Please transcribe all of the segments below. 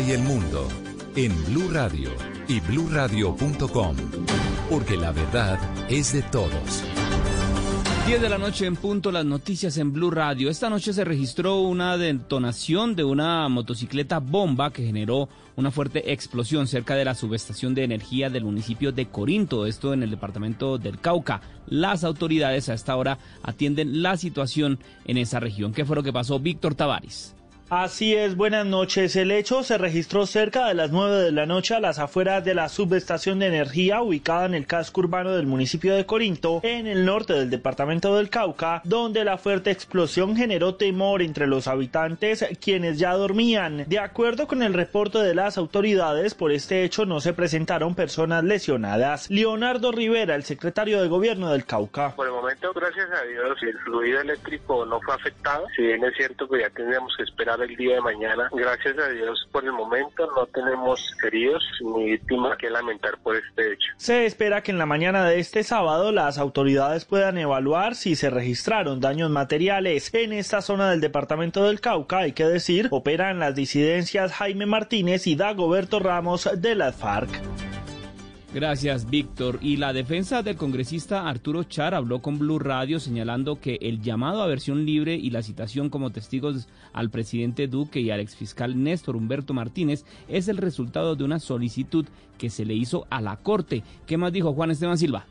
Y el mundo en Blue Radio y bluradio.com, porque la verdad es de todos. 10 de la noche en punto, las noticias en Blue Radio. Esta noche se registró una detonación de una motocicleta bomba que generó una fuerte explosión cerca de la subestación de energía del municipio de Corinto, esto en el departamento del Cauca. Las autoridades a esta hora atienden la situación en esa región. ¿Qué fue lo que pasó? Víctor Tavares. Así es, buenas noches. El hecho se registró cerca de las 9 de la noche a las afueras de la subestación de energía ubicada en el casco urbano del municipio de Corinto, en el norte del departamento del Cauca, donde la fuerte explosión generó temor entre los habitantes quienes ya dormían. De acuerdo con el reporte de las autoridades, por este hecho no se presentaron personas lesionadas. Leonardo Rivera, el secretario de gobierno del Cauca. Por el momento, gracias a Dios, el fluido eléctrico no fue afectado. Si bien es cierto que ya tendríamos que esperar el día de mañana. Gracias a Dios por el momento no tenemos heridos ni víctimas que lamentar por este hecho. Se espera que en la mañana de este sábado las autoridades puedan evaluar si se registraron daños materiales. En esta zona del departamento del Cauca, hay que decir, operan las disidencias Jaime Martínez y Dagoberto Ramos de la FARC. Gracias, Víctor. Y la defensa del congresista Arturo Char habló con Blue Radio señalando que el llamado a versión libre y la citación como testigos al presidente Duque y al exfiscal Néstor Humberto Martínez es el resultado de una solicitud que se le hizo a la Corte. ¿Qué más dijo Juan Esteban Silva?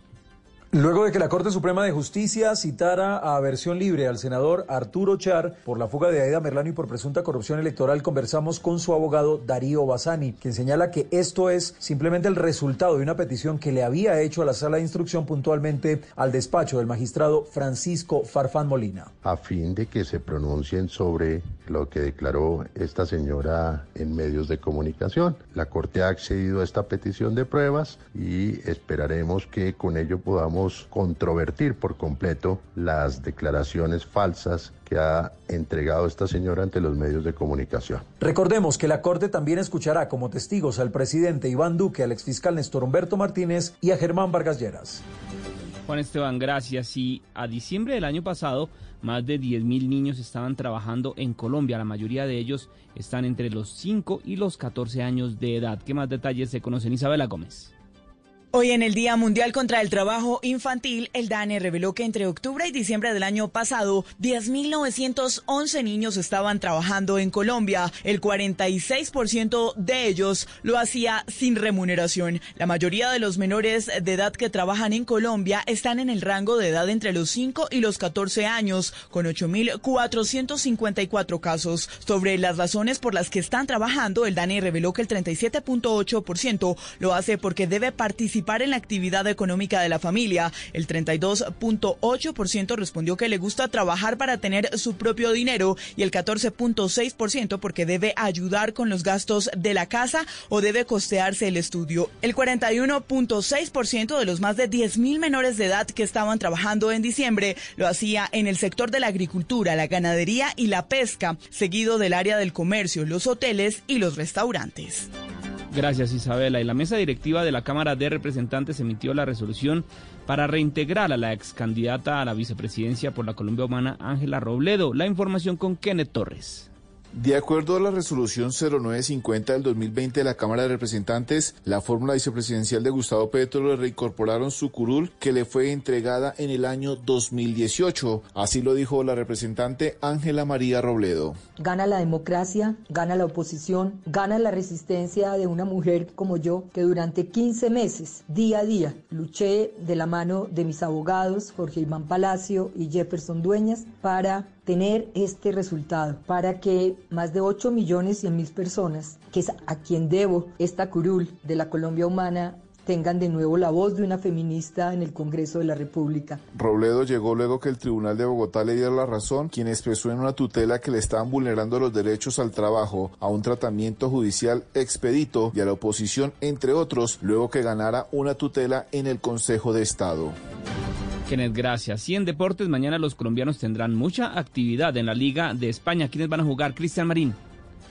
Luego de que la Corte Suprema de Justicia citara a versión libre al senador Arturo Char por la fuga de Aida Merlano y por presunta corrupción electoral, conversamos con su abogado Darío Basani, quien señala que esto es simplemente el resultado de una petición que le había hecho a la sala de instrucción puntualmente al despacho del magistrado Francisco Farfán Molina. A fin de que se pronuncien sobre lo que declaró esta señora en medios de comunicación. La Corte ha accedido a esta petición de pruebas y esperaremos que con ello podamos controvertir por completo las declaraciones falsas que ha entregado esta señora ante los medios de comunicación. Recordemos que la Corte también escuchará como testigos al presidente Iván Duque, al exfiscal Néstor Humberto Martínez y a Germán Vargas Lleras. Juan Esteban, gracias. Y a diciembre del año pasado, más de 10.000 niños estaban trabajando en Colombia. La mayoría de ellos están entre los 5 y los 14 años de edad. ¿Qué más detalles se conocen? Isabela Gómez. Hoy en el Día Mundial contra el Trabajo Infantil, el DANE reveló que entre octubre y diciembre del año pasado, 10.911 niños estaban trabajando en Colombia. El 46% de ellos lo hacía sin remuneración. La mayoría de los menores de edad que trabajan en Colombia están en el rango de edad entre los 5 y los 14 años, con 8.454 casos. Sobre las razones por las que están trabajando, el DANE reveló que el 37.8% lo hace porque debe participar en la actividad económica de la familia. El 32.8% respondió que le gusta trabajar para tener su propio dinero y el 14.6% porque debe ayudar con los gastos de la casa o debe costearse el estudio. El 41.6% de los más de 10.000 menores de edad que estaban trabajando en diciembre lo hacía en el sector de la agricultura, la ganadería y la pesca, seguido del área del comercio, los hoteles y los restaurantes. Gracias Isabela. Y la mesa directiva de la Cámara de Representantes emitió la resolución para reintegrar a la ex candidata a la vicepresidencia por la Colombia Humana, Ángela Robledo. La información con Kenneth Torres. De acuerdo a la resolución 0950 del 2020 de la Cámara de Representantes, la fórmula vicepresidencial de Gustavo Petro le reincorporaron su curul que le fue entregada en el año 2018. Así lo dijo la representante Ángela María Robledo. Gana la democracia, gana la oposición, gana la resistencia de una mujer como yo que durante 15 meses, día a día, luché de la mano de mis abogados, Jorge Iván Palacio y Jefferson Dueñas, para tener este resultado para que más de 8 millones y mil personas, que es a quien debo esta curul de la Colombia humana, tengan de nuevo la voz de una feminista en el Congreso de la República. Robledo llegó luego que el Tribunal de Bogotá le diera la razón, quien expresó en una tutela que le estaban vulnerando los derechos al trabajo, a un tratamiento judicial expedito y a la oposición, entre otros, luego que ganara una tutela en el Consejo de Estado. Kenneth, gracias. Y en deportes, mañana los colombianos tendrán mucha actividad en la Liga de España. ¿Quiénes van a jugar? Cristian Marín.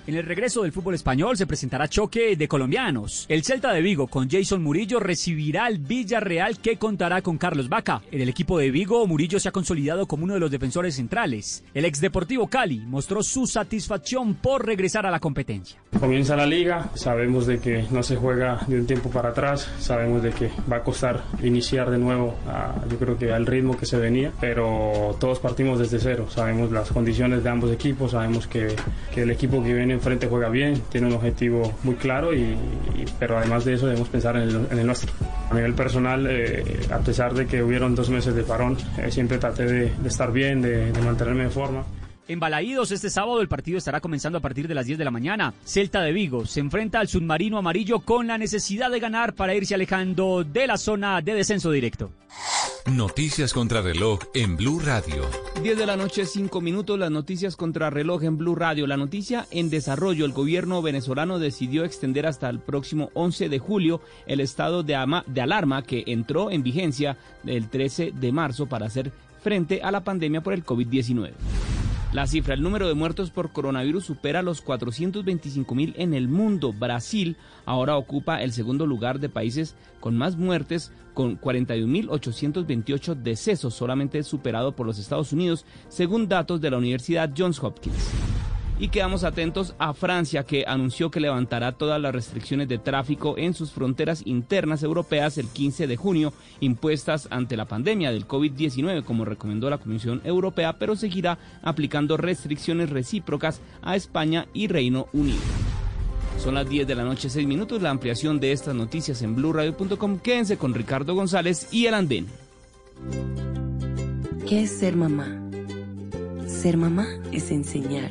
En el regreso del fútbol español se presentará choque de colombianos. El Celta de Vigo con Jason Murillo recibirá al Villarreal que contará con Carlos Vaca. En el equipo de Vigo, Murillo se ha consolidado como uno de los defensores centrales. El ex Deportivo Cali mostró su satisfacción por regresar a la competencia. Comienza la liga, sabemos de que no se juega de un tiempo para atrás, sabemos de que va a costar iniciar de nuevo, yo creo que al ritmo que se venía, pero todos partimos desde cero, sabemos las condiciones de ambos equipos, sabemos que, que el equipo que viene enfrente juega bien, tiene un objetivo muy claro, y, pero además de eso debemos pensar en el, nuestro. A nivel personal, eh, a pesar de que hubieron dos meses de parón, eh, siempre traté de, de estar bien, de, de mantenerme en forma. En Balaídos este sábado el partido estará comenzando a partir de las 10 de la mañana. Celta de Vigo se enfrenta al submarino amarillo con la necesidad de ganar para irse alejando de la zona de descenso directo. Noticias contra reloj en Blue Radio. 10 de la noche, 5 minutos, las noticias contra reloj en Blue Radio. La noticia en desarrollo, el gobierno venezolano decidió extender hasta el próximo 11 de julio el estado de, de alarma que entró en vigencia el 13 de marzo para hacer frente a la pandemia por el COVID-19. La cifra, el número de muertos por coronavirus supera los 425 mil en el mundo. Brasil ahora ocupa el segundo lugar de países con más muertes, con 41.828 decesos, solamente superado por los Estados Unidos, según datos de la Universidad Johns Hopkins. Y quedamos atentos a Francia, que anunció que levantará todas las restricciones de tráfico en sus fronteras internas europeas el 15 de junio, impuestas ante la pandemia del COVID-19, como recomendó la Comisión Europea, pero seguirá aplicando restricciones recíprocas a España y Reino Unido. Son las 10 de la noche, 6 minutos. La ampliación de estas noticias en blurradio.com. Quédense con Ricardo González y el andén. ¿Qué es ser mamá? Ser mamá es enseñar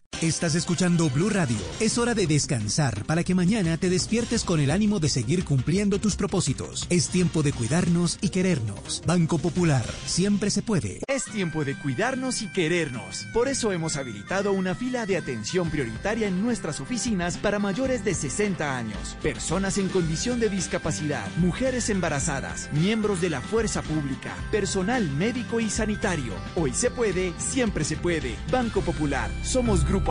Estás escuchando Blue Radio. Es hora de descansar para que mañana te despiertes con el ánimo de seguir cumpliendo tus propósitos. Es tiempo de cuidarnos y querernos. Banco Popular, siempre se puede. Es tiempo de cuidarnos y querernos. Por eso hemos habilitado una fila de atención prioritaria en nuestras oficinas para mayores de 60 años, personas en condición de discapacidad, mujeres embarazadas, miembros de la fuerza pública, personal médico y sanitario. Hoy se puede, siempre se puede. Banco Popular, somos Grupo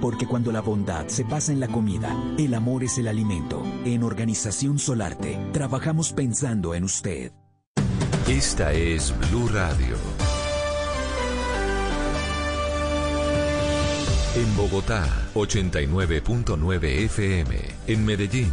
Porque cuando la bondad se pasa en la comida, el amor es el alimento. En Organización Solarte, trabajamos pensando en usted. Esta es Blue Radio. En Bogotá, 89.9 FM. En Medellín,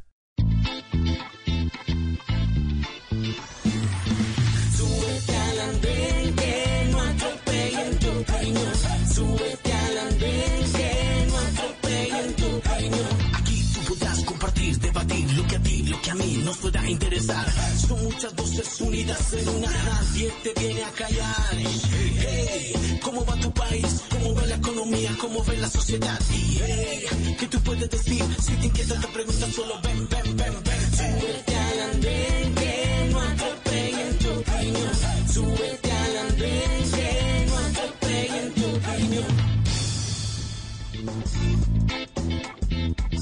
Interesar. Son muchas voces unidas en una, nadie te viene a callar. Hey, ¿cómo va tu país? ¿Cómo va la economía? ¿Cómo ve la sociedad? Y hey, ¿qué tú puedes decir? Si te inquieta te preguntas, solo ven, ven, ven, ven. Súbete al andén que no atropellen tu opinión. Súbete al andén que no atropellen tu opinión.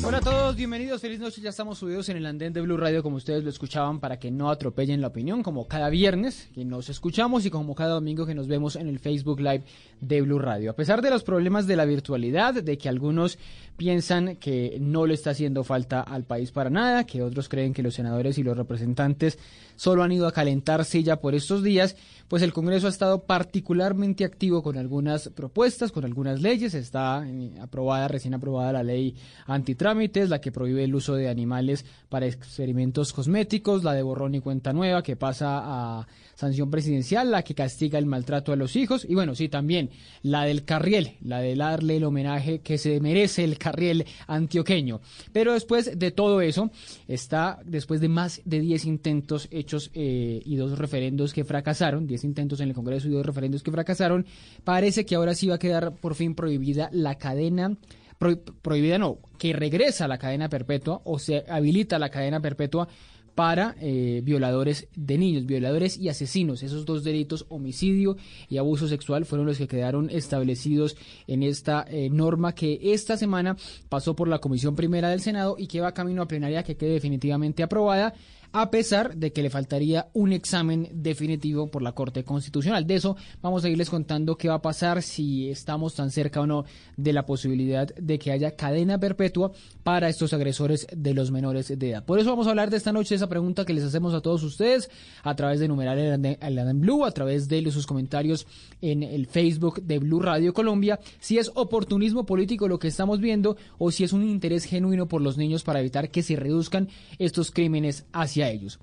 Hola a todos, bienvenidos, feliz noche. Ya estamos subidos en el andén de Blue Radio, como ustedes lo escuchaban, para que no atropellen la opinión, como cada viernes que nos escuchamos y como cada domingo que nos vemos en el Facebook Live de Blue Radio. A pesar de los problemas de la virtualidad, de que algunos piensan que no le está haciendo falta al país para nada, que otros creen que los senadores y los representantes solo han ido a calentar silla por estos días, pues el Congreso ha estado particularmente activo con algunas propuestas, con algunas leyes. Está eh, aprobada, recién aprobada la ley antitrámites, la que prohíbe el uso de animales para experimentos cosméticos, la de borrón y cuenta nueva, que pasa a sanción presidencial, la que castiga el maltrato a los hijos, y bueno, sí, también la del Carriel, la de darle el homenaje que se merece el Carriel antioqueño. Pero después de todo eso, está, después de más de 10 intentos hechos eh, y dos referendos que fracasaron, 10 intentos en el Congreso y dos referendos que fracasaron, parece que ahora sí va a quedar por fin prohibida la cadena pro- prohibida no, que regresa a la cadena perpetua o se habilita la cadena perpetua para eh, violadores de niños, violadores y asesinos. Esos dos delitos, homicidio y abuso sexual, fueron los que quedaron establecidos en esta eh, norma que esta semana pasó por la Comisión Primera del Senado y que va camino a plenaria que quede definitivamente aprobada a pesar de que le faltaría un examen definitivo por la Corte Constitucional. De eso vamos a irles contando qué va a pasar si estamos tan cerca o no de la posibilidad de que haya cadena perpetua para estos agresores de los menores de edad. Por eso vamos a hablar de esta noche esa pregunta que les hacemos a todos ustedes a través de el Andén Blue, a través de sus comentarios en el Facebook de Blue Radio Colombia, si es oportunismo político lo que estamos viendo o si es un interés genuino por los niños para evitar que se reduzcan estos crímenes hacia ellos.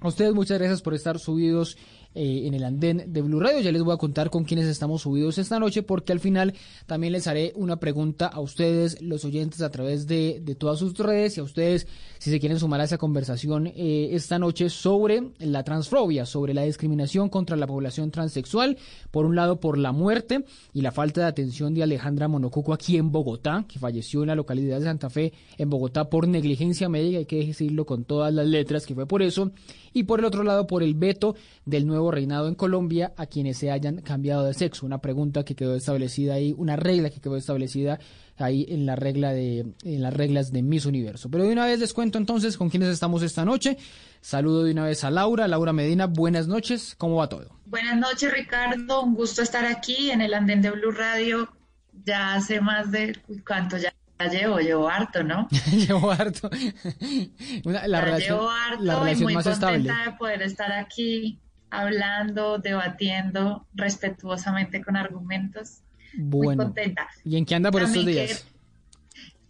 A ustedes muchas gracias por estar subidos eh, en el andén de Blue Radio. Ya les voy a contar con quiénes estamos subidos esta noche porque al final también les haré una pregunta a ustedes, los oyentes, a través de, de todas sus redes y a ustedes si se quieren sumar a esa conversación eh, esta noche sobre la transfobia, sobre la discriminación contra la población transexual. Por un lado, por la muerte y la falta de atención de Alejandra Monocuco aquí en Bogotá, que falleció en la localidad de Santa Fe, en Bogotá, por negligencia médica, hay que decirlo con todas las letras, que fue por eso. Y por el otro lado, por el veto del nuevo reinado en Colombia a quienes se hayan cambiado de sexo. Una pregunta que quedó establecida ahí, una regla que quedó establecida ahí en la regla de en las reglas de Miss Universo. Pero de una vez les cuento entonces con quiénes estamos esta noche. Saludo de una vez a Laura, Laura Medina, buenas noches, ¿cómo va todo? Buenas noches, Ricardo. Un gusto estar aquí en el andén de Blue Radio. Ya hace más de cuánto ya, ya llevo, llevo harto, ¿no? llevo harto. Una- la Ya relación, llevo harto la y muy más contenta estable. de poder estar aquí hablando, debatiendo respetuosamente con argumentos. Muy Bueno. contenta. ¿Y en qué anda por estos También que- días?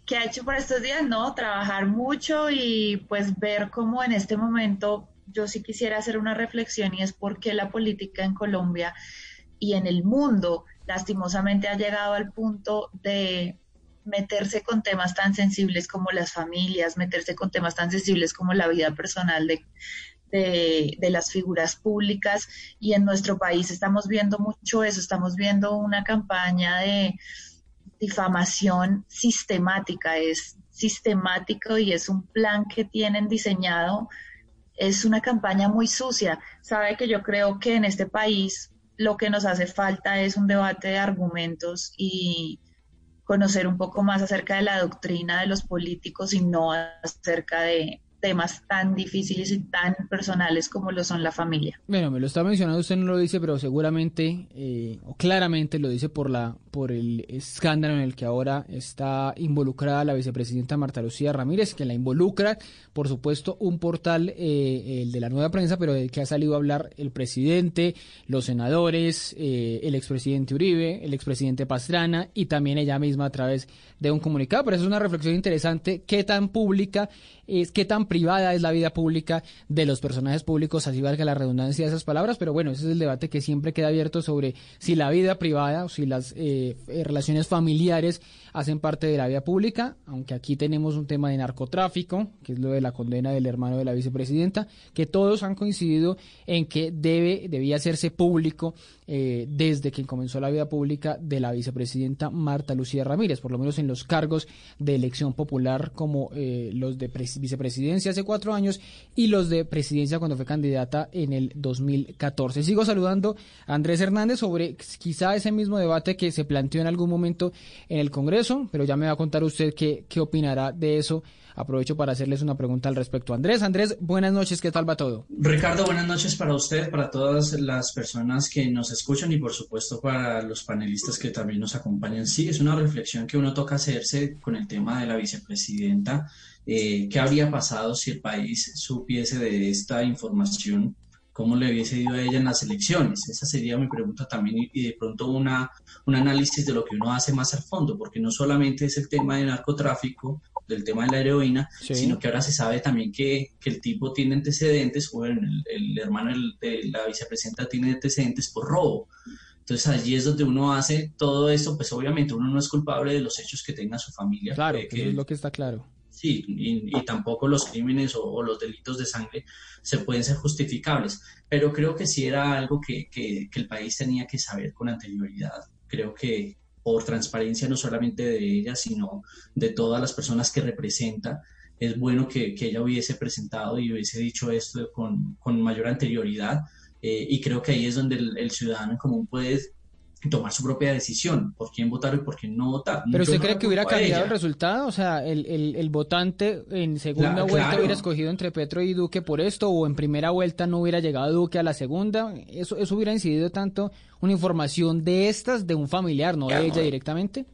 ¿Qué ha hecho por estos días? No, trabajar mucho y pues ver cómo en este momento yo sí quisiera hacer una reflexión y es por qué la política en Colombia y en el mundo lastimosamente ha llegado al punto de meterse con temas tan sensibles como las familias, meterse con temas tan sensibles como la vida personal de, de, las figuras públicas y en nuestro país estamos viendo mucho eso, estamos viendo una campaña de difamación sistemática, es sistemático y es un plan que tienen diseñado, es una campaña muy sucia. Sabe que yo creo que en este país lo que nos hace falta es un debate de argumentos y conocer un poco más acerca de la doctrina de los políticos y no acerca de temas tan difíciles y tan personales como lo son la familia. Bueno, me lo está mencionando, usted no lo dice, pero seguramente eh, o claramente lo dice por la por el escándalo en el que ahora está involucrada la vicepresidenta Marta Lucía Ramírez, que la involucra, por supuesto, un portal, eh, el de la nueva prensa, pero del que ha salido a hablar el presidente, los senadores, eh, el expresidente Uribe, el expresidente Pastrana y también ella misma a través de un comunicado. Pero eso es una reflexión interesante, qué tan pública es, qué tan privada es la vida pública de los personajes públicos, así valga la redundancia de esas palabras, pero bueno, ese es el debate que siempre queda abierto sobre si la vida privada o si las eh, eh, relaciones familiares hacen parte de la vida pública, aunque aquí tenemos un tema de narcotráfico, que es lo de la condena del hermano de la vicepresidenta, que todos han coincidido en que debe, debía hacerse público eh, desde que comenzó la vida pública de la vicepresidenta Marta Lucía Ramírez, por lo menos en los cargos de elección popular como eh, los de vicepresidencia hace cuatro años y los de presidencia cuando fue candidata en el 2014. Sigo saludando a Andrés Hernández sobre quizá ese mismo debate que se planteó en algún momento en el Congreso, pero ya me va a contar usted qué, qué opinará de eso aprovecho para hacerles una pregunta al respecto. Andrés, Andrés, buenas noches, ¿qué tal va todo? Ricardo, buenas noches para usted, para todas las personas que nos escuchan y por supuesto para los panelistas que también nos acompañan. Sí, es una reflexión que uno toca hacerse con el tema de la vicepresidenta. Eh, ¿Qué habría pasado si el país supiese de esta información cómo le hubiese ido a ella en las elecciones. Esa sería mi pregunta también y de pronto una, un análisis de lo que uno hace más al fondo, porque no solamente es el tema de narcotráfico, del tema de la heroína, sino que ahora se sabe también que, que el tipo tiene antecedentes, bueno, el, hermano de la vicepresidenta tiene antecedentes por robo. Entonces allí es donde uno hace todo esto, pues obviamente uno no es culpable de los hechos que tenga su familia. Claro, que es lo que está claro. Sí, y, tampoco los crímenes o, los delitos de sangre se pueden ser justificables, pero creo que sí era algo que, que, el país tenía que saber con anterioridad. Creo que por transparencia no solamente de ella, sino de todas las personas que representa, es bueno que, ella hubiese presentado y hubiese dicho esto con, con mayor anterioridad. Eh, y creo que ahí es donde el, el ciudadano común puede tomar su propia decisión, por quién votar y por quién no votar. ¿Pero usted cree que hubiera cambiado el resultado? O sea, el, el, votante en segunda vuelta hubiera escogido entre Petro y Duque por esto, o en primera vuelta no hubiera llegado Duque a la segunda. ¿Eso, eso hubiera incidido tanto una información de estas de un familiar, no de ella directamente?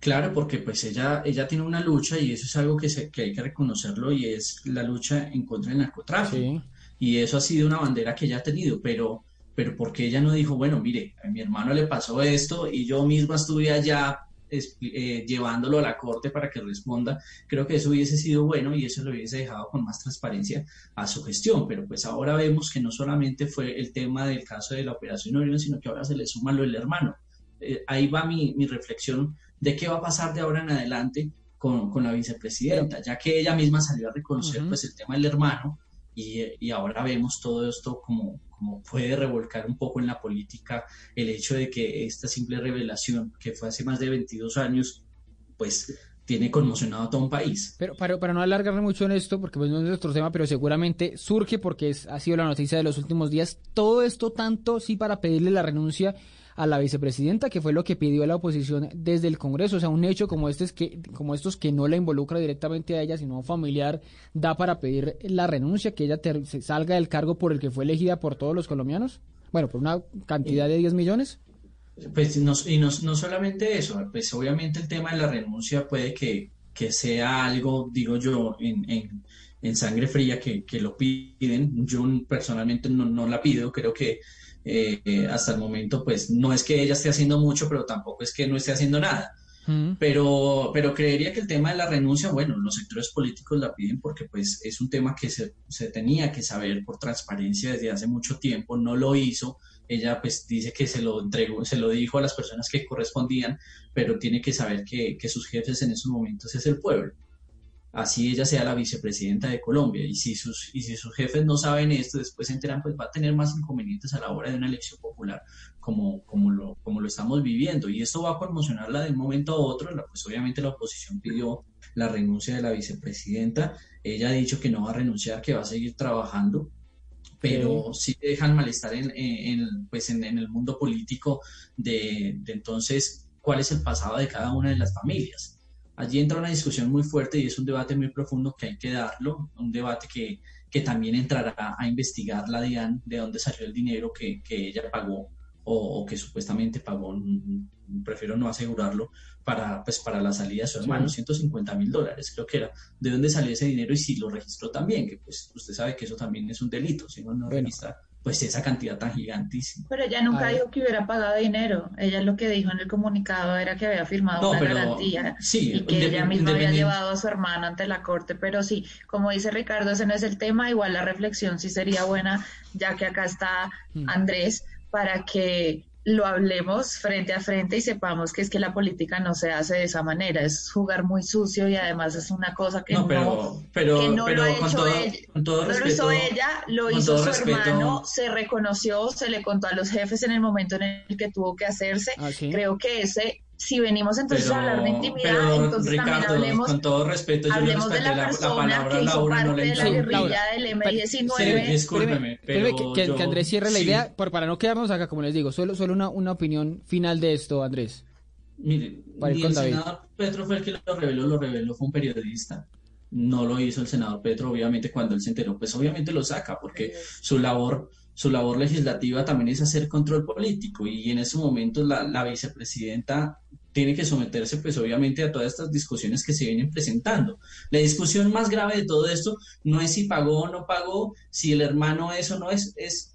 Claro, porque pues ella, ella tiene una lucha y eso es algo que, se, que hay que reconocerlo y es la lucha en contra del narcotráfico. Y eso ha sido una bandera que ella ha tenido, pero pero porque ella no dijo, bueno, mire, a mi hermano le pasó esto y yo misma estuve allá eh, llevándolo a la corte para que responda, creo que eso hubiese sido bueno y eso lo hubiese dejado con más transparencia a su gestión, pero pues ahora vemos que no solamente fue el tema del caso de la operación Orión, sino que ahora se le suma lo del hermano. Eh, ahí va mi, mi, reflexión de qué va a pasar de ahora en adelante con, con la vicepresidenta, ya que ella misma salió a reconocer pues el tema del hermano y, y ahora vemos todo esto como, como puede revolcar un poco en la política el hecho de que esta simple revelación, que fue hace más de 22 años, pues tiene conmocionado a todo un país. Pero para, para no alargarme mucho en esto, porque pues no es nuestro tema, pero seguramente surge porque es, ha sido la noticia de los últimos días, todo esto tanto sí para pedirle la renuncia a la vicepresidenta, que fue lo que pidió la oposición desde el Congreso. O sea, un hecho como este es que, como estos que no la involucra directamente a ella, sino a un familiar, da para pedir la renuncia, que ella salga del cargo por el que fue elegida por todos los colombianos. Bueno, por una cantidad de 10 millones. Pues no, y no, no solamente eso, pues obviamente el tema de la renuncia puede que, que sea algo, digo yo, en, en, en sangre fría que, que, lo piden. Yo personalmente no, no la pido, creo que eh, hasta el momento, pues no es que ella esté haciendo mucho, pero tampoco es que no esté haciendo nada. Mm. Pero, pero creería que el tema de la renuncia, bueno, los sectores políticos la piden porque pues es un tema que se, se tenía que saber por transparencia desde hace mucho tiempo, no lo hizo, ella pues dice que se lo entregó, se lo dijo a las personas que correspondían, pero tiene que saber que, que sus jefes en esos momentos es el pueblo así ella sea la vicepresidenta de Colombia. Y si sus, y si sus jefes no saben esto, después se enteran, pues va a tener más inconvenientes a la hora de una elección popular como, como, lo, como lo estamos viviendo. Y esto va a conmocionarla de un momento a otro. Pues obviamente la oposición pidió la renuncia de la vicepresidenta. Ella ha dicho que no va a renunciar, que va a seguir trabajando. Pero sí, dejan malestar en, en pues en, el mundo político de, de entonces cuál es el pasado de cada una de las familias allí entra una discusión muy fuerte y es un debate muy profundo que hay que darlo, un debate que, que también entrará a investigar la DIAN, de dónde salió el dinero que, que ella pagó o, que supuestamente pagó, prefiero no asegurarlo, para, pues, para la salida de su hermano, 150 mil dólares creo que era. ¿De dónde salió ese dinero y si lo registró también? Que pues usted sabe que eso también es un delito, si no, no registra pues esa cantidad tan gigantísima. Pero ella nunca dijo que hubiera pagado dinero. Ella lo que dijo en el comunicado era que había firmado una garantía y que ella misma había llevado a su hermana ante la corte. Pero sí, como dice Ricardo, ese no es el tema. Igual la reflexión sí sería buena, ya que acá está hmm. Andrés, para que lo hablemos frente a frente y sepamos que es que la política no se hace de esa manera, es jugar muy sucio y además es una cosa que no, pero, pero, lo ha hecho ella, todo lo hizo ella, lo hizo su hermano, se reconoció, se le contó a los jefes en el momento en el que tuvo que hacerse. Ah, Creo que ese si venimos entonces pero, a hablar de intimidad, pero, entonces Ricardo, también hablemos, con todo respeto, yo le hablemos de la, la, persona la palabra que hizo Laura, parte no la de la guerrilla del M19. Sí, discúlpeme, pero que, que- yo- que Andrés cierre la sí. idea, por, para no quedarnos acá, como les digo, solo, solo una, una opinión final de esto, Andrés. Mire, Para ni el David. senador Petro fue el que lo reveló, lo reveló fue un periodista. No lo hizo el senador Petro, obviamente, cuando él se enteró, pues obviamente lo saca, porque su labor, su labor legislativa también es hacer control político, y en ese momento la, la vicepresidenta tiene que someterse, pues obviamente, a todas estas discusiones que se vienen presentando. La discusión más grave de todo esto no es si pagó o no pagó, si el hermano es o no es, es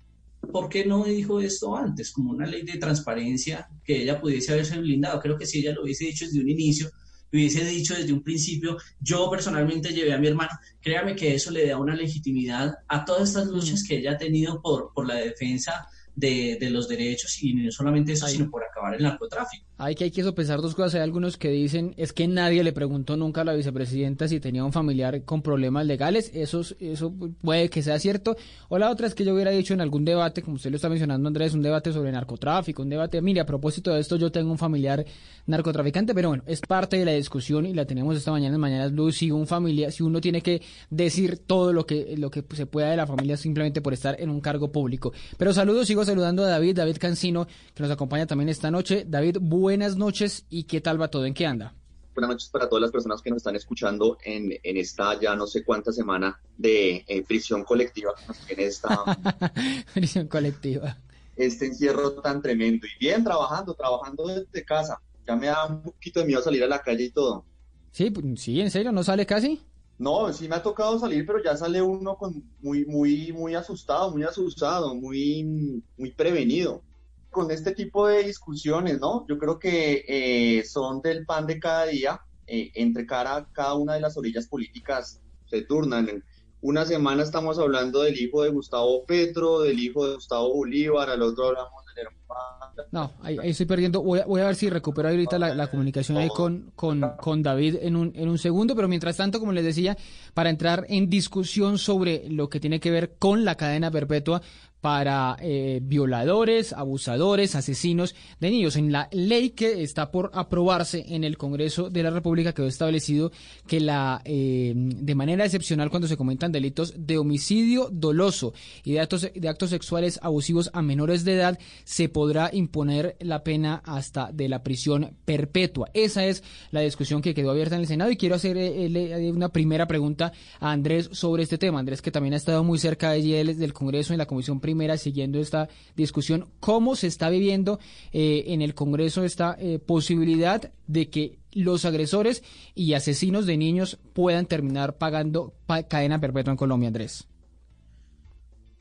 ¿por qué no dijo esto antes? Como una ley de transparencia que ella pudiese haberse blindado. Creo que si ella lo hubiese dicho desde un inicio, lo hubiese dicho desde un principio, yo personalmente llevé a mi hermano, créame que eso le da una legitimidad a todas estas luchas que ella ha tenido por, por la defensa de, de los derechos y no solamente eso, sino por acabar el narcotráfico. Hay que, hay que sopesar dos cosas. Hay algunos que dicen es que nadie le preguntó nunca a la vicepresidenta si tenía un familiar con problemas legales. Eso, es- eso puede que sea cierto. O la otra es que yo hubiera dicho en algún debate, como usted lo está mencionando, Andrés, un debate sobre narcotráfico, un debate, mire, a propósito de esto, yo tengo un familiar narcotraficante, pero bueno, es parte de la discusión y la tenemos esta mañana en Mañanas Blue. Si un familia, si uno tiene que decir todo lo que, lo que se pueda de la familia simplemente por estar en un cargo público. Pero saludos, sigo saludando a David, David Cancino, que nos acompaña también esta noche. David, buenas noches y qué tal va todo, ¿en qué anda? Buenas noches para todas las personas que nos están escuchando en, en esta ya no sé cuánta semana de eh, prisión colectiva que nos tiene esta, Prisión colectiva. este encierro tan tremendo. Y bien, trabajando, trabajando desde casa. Ya me da un poquito de miedo salir a la calle y todo. Sí, pues, sí, en serio, ¿no sale casi? No, sí me ha tocado salir, pero ya sale uno con muy, muy, muy asustado, muy asustado, muy, muy prevenido. Con este tipo de discusiones, ¿no? Yo creo que eh, son del pan de cada día. eh, entre cada, cada una de las orillas políticas se turnan. En una semana estamos hablando del hijo de Gustavo Petro, del hijo de Gustavo Bolívar, al otro hablamos del hermano. No, ahí, ahí estoy perdiendo. Voy a, voy a ver si recupero ahorita la, la comunicación ahí con, con, con David en un, en un segundo, pero mientras tanto, como les decía, para entrar en discusión sobre lo que tiene que ver con la cadena perpetua para eh, violadores, abusadores, asesinos de niños. En la ley que está por aprobarse en el Congreso de la República quedó establecido que la eh, de manera excepcional cuando se comentan delitos de homicidio doloso y de actos, de actos sexuales abusivos a menores de edad se podrá imponer la pena hasta de la prisión perpetua. Esa es la discusión que quedó abierta en el Senado y quiero hacer eh, eh, una primera pregunta a Andrés sobre este tema. Andrés que también ha estado muy cerca de él del Congreso en la Comisión Primera siguiendo esta discusión. ¿Cómo se está viviendo eh, en el Congreso esta eh, posibilidad de que los agresores y asesinos de niños puedan terminar pagando pa- cadena perpetua en Colombia, Andrés?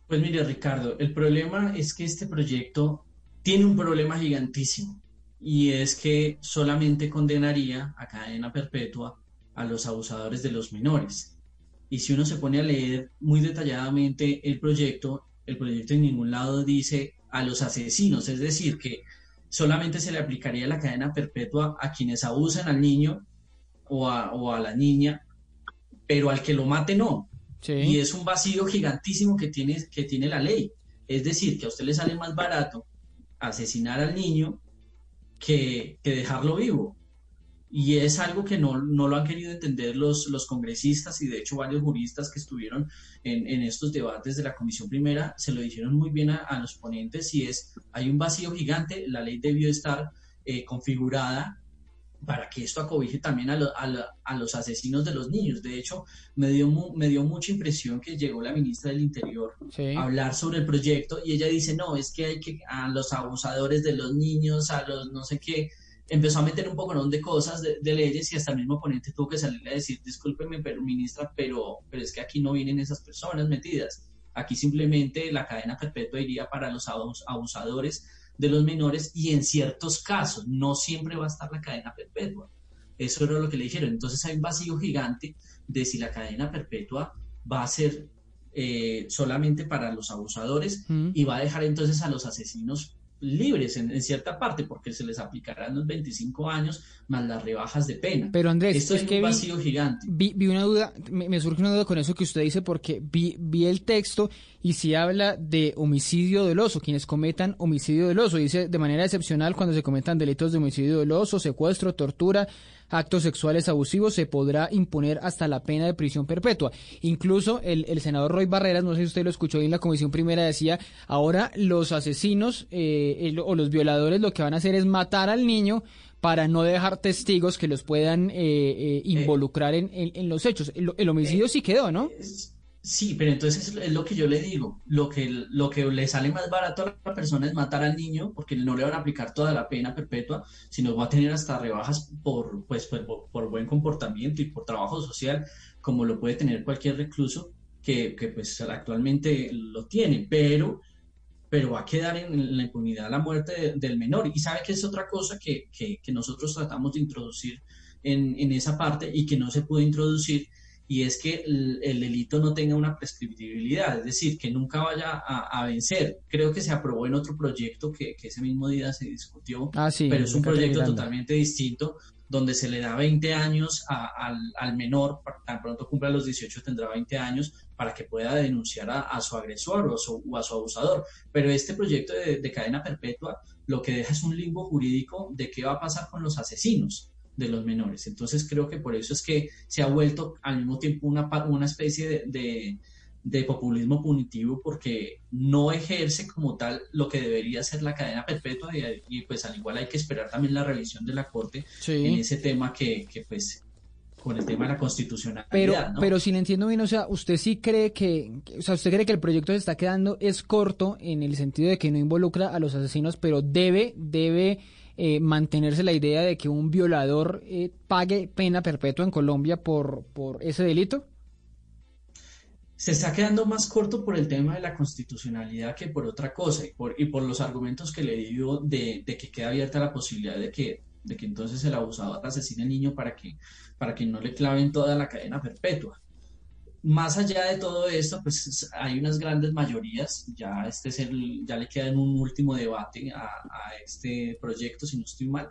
Pues mire, Ricardo, el problema es que este proyecto tiene un problema gigantísimo y es que solamente condenaría a cadena perpetua a los abusadores de los menores. Y si uno se pone a leer muy detalladamente el proyecto, el proyecto en ningún lado dice a los asesinos, es decir, que solamente se le aplicaría la cadena perpetua a quienes abusan al niño o a, o a la niña, pero al que lo mate no. Y es un vacío gigantísimo que tiene, que tiene la ley. Es decir, que a usted le sale más barato asesinar al niño que, que dejarlo vivo. Y es algo que no, no lo han querido entender los, los congresistas y de hecho varios juristas que estuvieron en, en estos debates de la Comisión Primera se lo dijeron muy bien a, a los ponentes y es, hay un vacío gigante, la ley debió estar eh, configurada para que esto acobije también a, lo- a la- a los asesinos de los niños. De hecho, me dio, mu- me dio mucha impresión que llegó la ministra del Interior a hablar sobre el proyecto y ella dice, no, es que hay que a los abusadores de los niños, a los no sé qué, empezó a meter un poco de cosas de, de leyes y hasta el mismo ponente tuvo que salir a decir, discúlpeme, pero ministra, pero, pero es que aquí no vienen esas personas metidas. Aquí simplemente la cadena perpetua iría para los abus- abusadores de los menores y en ciertos casos no siempre va a estar la cadena perpetua. Eso era lo que le dijeron. Entonces hay un vacío gigante de si la cadena perpetua va a ser eh, solamente para los abusadores Mm. y va a dejar entonces a los asesinos libres en, cierta parte porque se les aplicarán los 25 años más las rebajas de pena. Pero Andrés, esto es, que un vacío gigante. Vi, una duda, me, surge una duda con eso que usted dice porque vi, vi el texto y si habla de homicidio doloso, quienes cometan homicidio doloso, dice de manera excepcional cuando se cometan delitos de homicidio doloso, secuestro, tortura, actos sexuales abusivos, se podrá imponer hasta la pena de prisión perpetua. Incluso el, senador Roy Barreras, no sé si usted lo escuchó en la Comisión Primera, decía, ahora los asesinos eh, o los violadores lo que van a hacer es matar al niño para no dejar testigos que los puedan eh, eh, involucrar en, los hechos. El, homicidio sí quedó, ¿no? Sí, pero entonces es lo que yo le digo. Lo que, lo que le sale más barato a la persona es matar al niño porque no le van a aplicar toda la pena perpetua, sino va a tener hasta rebajas por, pues, por, buen comportamiento y por trabajo social, como lo puede tener cualquier recluso que, que pues actualmente lo tiene. Pero pero va a quedar en, la impunidad la muerte del menor. Y sabe que es otra cosa que, que, nosotros tratamos de introducir en, en, esa parte y que no se puede introducir, y es que el, delito no tenga una prescriptibilidad, es decir, que nunca vaya a, vencer. Creo que se aprobó en otro proyecto que, ese mismo día se discutió, ah, pero es un proyecto totalmente distinto donde se le da 20 años al, menor, tan pronto cumpla los 18 tendrá 20 años para que pueda denunciar a, su agresor o, a su abusador. Pero este proyecto de, de cadena perpetua lo que deja es un limbo jurídico de qué va a pasar con los asesinos de los menores. Entonces creo que por eso es que se ha vuelto al mismo tiempo una, una especie de, de, populismo punitivo porque no ejerce como tal lo que debería ser la cadena perpetua y, pues al igual hay que esperar también la revisión de la Corte en ese tema que, que pues con el tema de la constitucionalidad. Pero, pero si le entiendo bien, o sea, usted sí cree que, o sea, usted cree que el proyecto se está quedando es corto en el sentido de que no involucra a los asesinos, pero debe, debe eh, mantenerse la idea de que un violador eh, pague pena perpetua en Colombia por, por ese delito? Se está quedando más corto por el tema de la constitucionalidad que por otra cosa y por, y por los argumentos que le digo de, de que queda abierta la posibilidad de que, de que entonces el abusador asesine al niño para que, para que no le claven toda la cadena perpetua más allá de todo esto, pues hay unas grandes mayorías, ya este es el, ya le queda en un último debate a, este proyecto, si no estoy mal,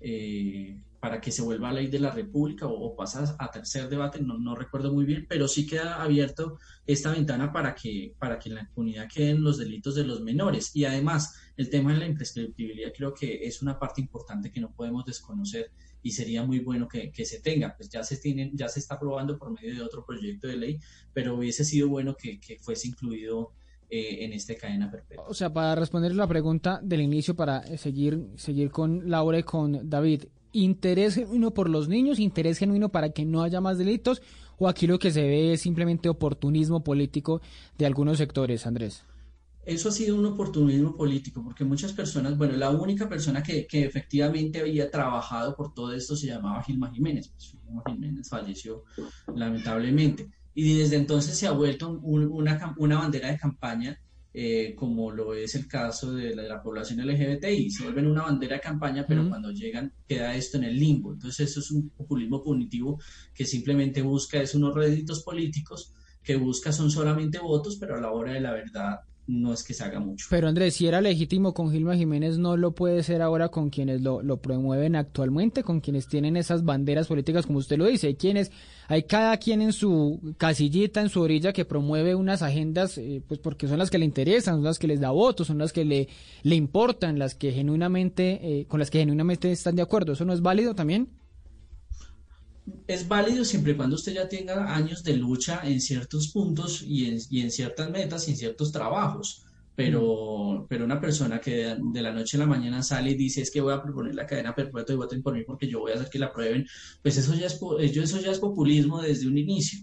eh, para que se vuelva a ley de la República o, pasa a tercer debate, no, no, recuerdo muy bien, pero sí queda abierto esta ventana para que, para que en la impunidad queden los delitos de los menores. Y además, el tema de la imprescriptibilidad creo que es una parte importante que no podemos desconocer y sería muy bueno que, se tenga. Pues ya se, tienen, ya se está aprobando por medio de otro proyecto de ley, pero hubiese sido bueno que, fuese incluido eh, en esta cadena perpetua. O sea, para responder la pregunta del inicio, para seguir, seguir con Laura y con David, ¿interés genuino por los niños, interés genuino para que no haya más delitos, o aquí lo que se ve es simplemente oportunismo político de algunos sectores, Andrés? Eso ha sido un oportunismo político, porque muchas personas, bueno, la única persona que, que efectivamente había trabajado por todo esto se llamaba Gilma Jiménez. Pues Gilma Jiménez falleció lamentablemente. Y desde entonces se ha vuelto una, una bandera de campaña, eh, como lo es el caso de la, población LGBTI. Se vuelven una bandera de campaña, pero cuando llegan queda esto en el limbo. Entonces eso es un populismo punitivo que simplemente busca es unos réditos políticos que busca son solamente votos, pero a la hora de la verdad no es que se haga mucho. Pero Andrés, si era legítimo con Gilma Jiménez, ¿no lo puede ser ahora con quienes lo, lo promueven actualmente, con quienes tienen esas banderas políticas, como usted lo dice? Hay quienes, hay cada quien en su casillita, en su orilla, que promueve unas agendas, eh, pues porque son las que le interesan, son las que les da votos, son las que le, le importan, las que genuinamente, eh, con las que genuinamente están de acuerdo. ¿Eso no es válido también? Es válido siempre y cuando usted ya tenga años de lucha en ciertos puntos y en, ciertas metas y en ciertos trabajos. Pero, una persona que de, la noche a la mañana sale y dice es que voy a proponer la cadena perpetua y voten por mí porque yo voy a hacer que la aprueben, pues eso ya es, es populismo desde un inicio.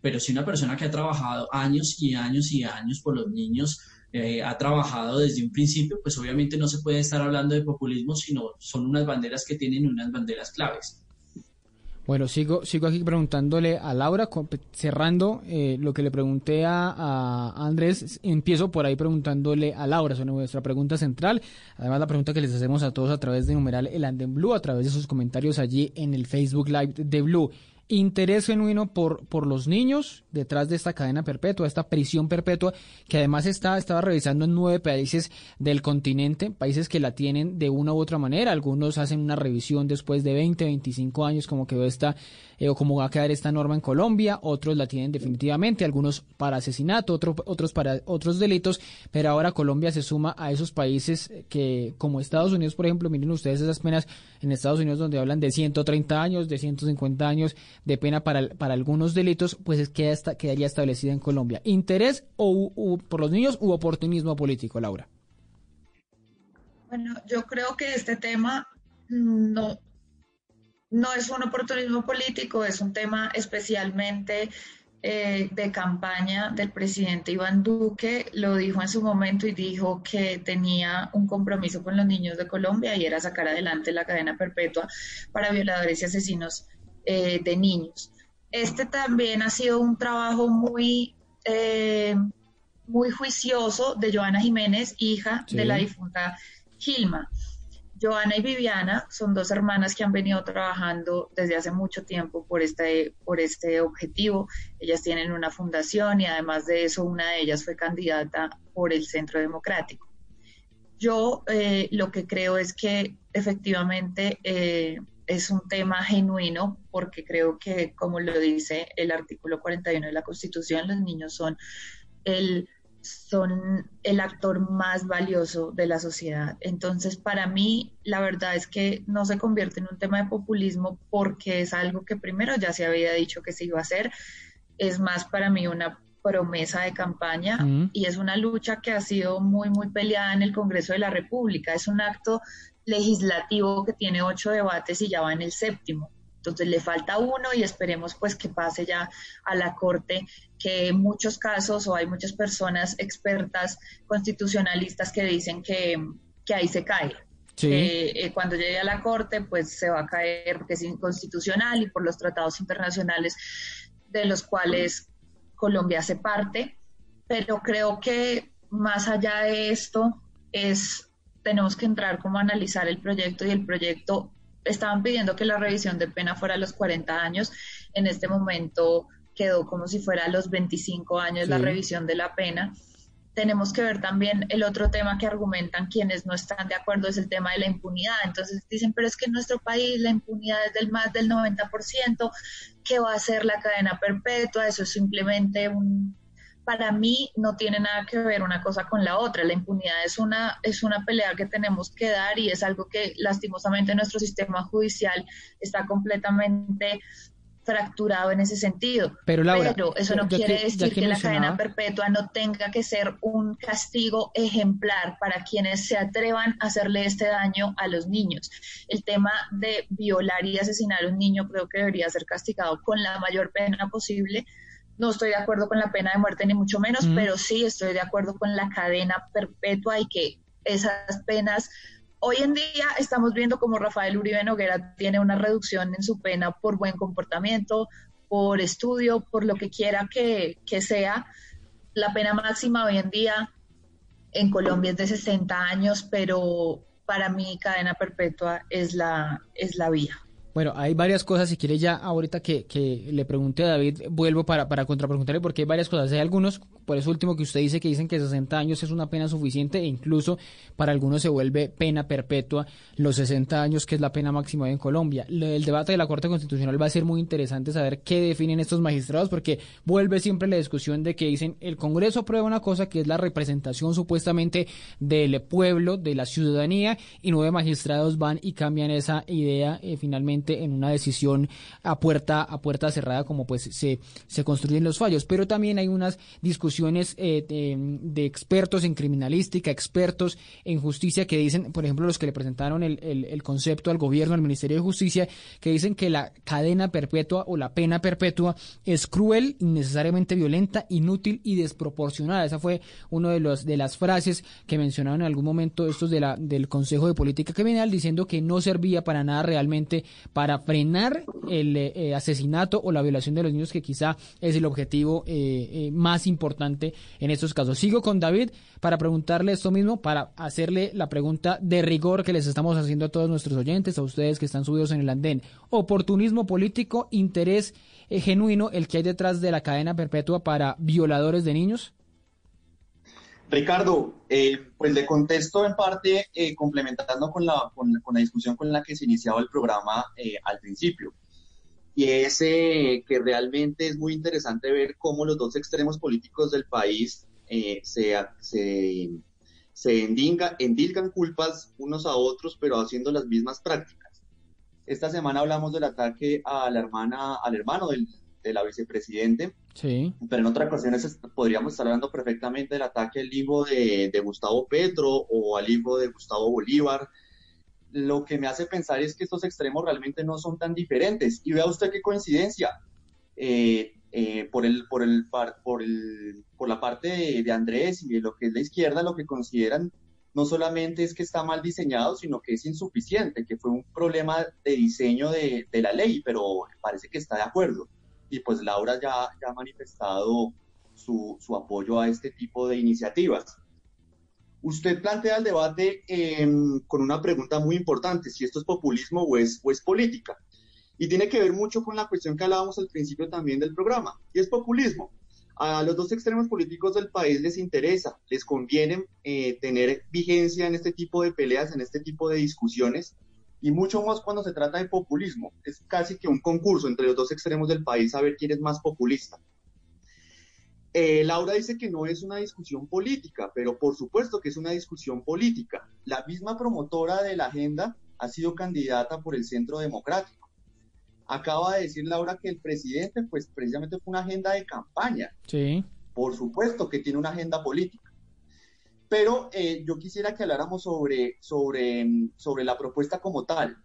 Pero si una persona que ha trabajado años y años y años por los niños, eh, ha trabajado desde un principio, pues obviamente no se puede estar hablando de populismo, sino son unas banderas que tienen unas banderas claves. Bueno, sigo, sigo aquí preguntándole a Laura, cerrando eh, lo que le pregunté a, Andrés, empiezo por ahí preguntándole a Laura sobre nuestra pregunta central, además la pregunta que les hacemos a todos a través de numeral El Anden Blue, a través de sus comentarios allí en el Facebook Live de Blue. Interés genuino por, por los niños detrás de esta cadena perpetua, esta prisión perpetua, que además está, estaba revisando en nueve países del continente, países que la tienen de una u otra manera. Algunos hacen una revisión después de 20, 25 años, como quedó esta, eh, o cómo va a quedar esta norma en Colombia, otros la tienen definitivamente, algunos para asesinato, otros para otros delitos, pero ahora Colombia se suma a esos países que, como Estados Unidos, por ejemplo, miren ustedes esas penas en Estados Unidos donde hablan de 130 años, de 150 años de pena para, para algunos delitos, pues queda, quedaría establecida en Colombia. ¿Interés o, por los niños u oportunismo político, Laura? Bueno, yo creo que este tema no, no es un oportunismo político, es un tema especialmente eh, de campaña del presidente Iván Duque lo dijo en su momento y dijo que tenía un compromiso con los niños de Colombia y era sacar adelante la cadena perpetua para violadores y asesinos eh, de niños. Este también ha sido un trabajo muy, eh, muy juicioso de Joana Jiménez, hija de la difunta Gilma. Joana y Viviana son dos hermanas que han venido trabajando desde hace mucho tiempo por este, por este objetivo. Ellas tienen una fundación y además de eso una de ellas fue candidata por el Centro Democrático. Yo eh, lo que creo es que efectivamente eh, es un tema genuino porque creo que, como lo dice el artículo 41 de la Constitución, los niños son el son el actor más valioso de la sociedad. Entonces, para mí, la verdad es que no se convierte en un tema de populismo porque es algo que primero ya se había dicho que se iba a hacer. Es más para mí una promesa de campaña y es una lucha que ha sido muy, muy peleada en el Congreso de la República. Es un acto legislativo que tiene ocho debates y ya va en el séptimo. Entonces le falta uno y esperemos pues que pase ya a la Corte, que en muchos casos o hay muchas personas expertas constitucionalistas que dicen que, ahí se cae. Eh, cuando llegue a la Corte pues se va a caer porque es inconstitucional y por los tratados internacionales de los cuales Colombia hace parte. Pero creo que más allá de esto es tenemos que entrar como a analizar el proyecto y el proyecto estaban pidiendo que la revisión de pena fuera a los 40 años, en este momento quedó como si fuera a los 25 años la revisión de la pena. Tenemos que ver también el otro tema que argumentan quienes no están de acuerdo, es el tema de la impunidad. Entonces dicen, pero es que en nuestro país la impunidad es del más del 90%, ¿qué va a ser la cadena perpetua? Eso es simplemente un, para mí no tiene nada que ver una cosa con la otra. La impunidad es una, es una pelea que tenemos que dar y es algo que lastimosamente nuestro sistema judicial está completamente fracturado en ese sentido. Pero, eso no quiere decir que, la cadena perpetua no tenga que ser un castigo ejemplar para quienes se atrevan a hacerle este daño a los niños. El tema de violar y asesinar a un niño creo que debería ser castigado con la mayor pena posible no estoy de acuerdo con la pena de muerte ni mucho menos, pero sí estoy de acuerdo con la cadena perpetua y que esas penas Hoy en día estamos viendo como Rafael Uribe Noguera tiene una reducción en su pena por buen comportamiento, por estudio, por lo que quiera que, que, sea. La pena máxima hoy en día en Colombia es de 60 años, pero para mí cadena perpetua es la, es la vía. Bueno, hay varias cosas, si quiere ya ahorita que, que le pregunte a David, vuelvo para, para contrapreguntarle porque hay varias cosas. Hay algunos, por eso último que usted dice que dicen que 60 años es una pena suficiente e incluso para algunos se vuelve pena perpetua los 60 años que es la pena máxima en Colombia. El debate de la Corte Constitucional va a ser muy interesante saber qué definen estos magistrados porque vuelve siempre la discusión de que dicen el Congreso aprueba una cosa que es la representación supuestamente del pueblo, de la ciudadanía y nueve magistrados van y cambian esa idea eh, finalmente en una decisión a puerta a puerta cerrada como pues se, se construyen los fallos. Pero también hay unas discusiones eh, de, expertos en criminalística expertos en justicia que dicen por ejemplo los que le presentaron el, el, concepto al gobierno al Ministerio de Justicia que dicen que la cadena perpetua o la pena perpetua es cruel innecesariamente violenta inútil y desproporcionada. Esa fue una de los de las frases que mencionaron en algún momento estos de la del Consejo de Política Criminal diciendo que no servía para nada realmente para frenar el eh, eh, asesinato o la violación de los niños, que quizá es el objetivo eh, más importante en estos casos. Sigo con David para preguntarle esto mismo, para hacerle la pregunta de rigor que les estamos haciendo a todos nuestros oyentes, a ustedes que están subidos en el andén. Oportunismo político, interés genuino, el que hay detrás de la cadena perpetua para violadores de niños. Ricardo, eh, pues le contesto en parte eh, complementando con la, con, la discusión con la que se iniciaba el programa eh, al principio. Y es que realmente es muy interesante ver cómo los dos extremos políticos del país se, se, se endilgan culpas unos a otros, pero haciendo las mismas prácticas. Esta semana hablamos del ataque a la hermana, al hermano del, de la vicepresidente. Sí. Pero en otras ocasiones podríamos estar hablando perfectamente del ataque al hijo de, Gustavo Petro o al hijo de Gustavo Bolívar. Lo que me hace pensar es que estos extremos realmente no son tan diferentes. Y vea usted qué coincidencia. Eh, eh, por, el, por, el, por, el, por la parte de, Andrés y de lo que es la izquierda, lo que consideran no solamente es que está mal diseñado, sino que es insuficiente, que fue un problema de diseño de, de la ley, pero parece que está de acuerdo y pues Laura ya, ha manifestado su, apoyo a este tipo de iniciativas. Usted plantea el debate em, con una pregunta muy importante, si esto es populismo o es, o es política. Y tiene que ver mucho con la cuestión que hablábamos al principio también del programa, y es populismo. A los dos extremos políticos del país les interesa, les conviene eh, tener vigencia en este tipo de peleas, en este tipo de discusiones, y mucho más cuando se trata de populismo. Es casi que un concurso entre los dos extremos del país a ver quién es más populista. Eh, Laura dice que no es una discusión política, pero por supuesto que es una discusión política. La misma promotora de la agenda ha sido candidata por el Centro Democrático. Acaba de decir Laura que el presidente, pues precisamente fue una agenda de campaña. Sí. Por supuesto que tiene una agenda política. Pero eh, yo quisiera que habláramos sobre, sobre, sobre la propuesta como tal.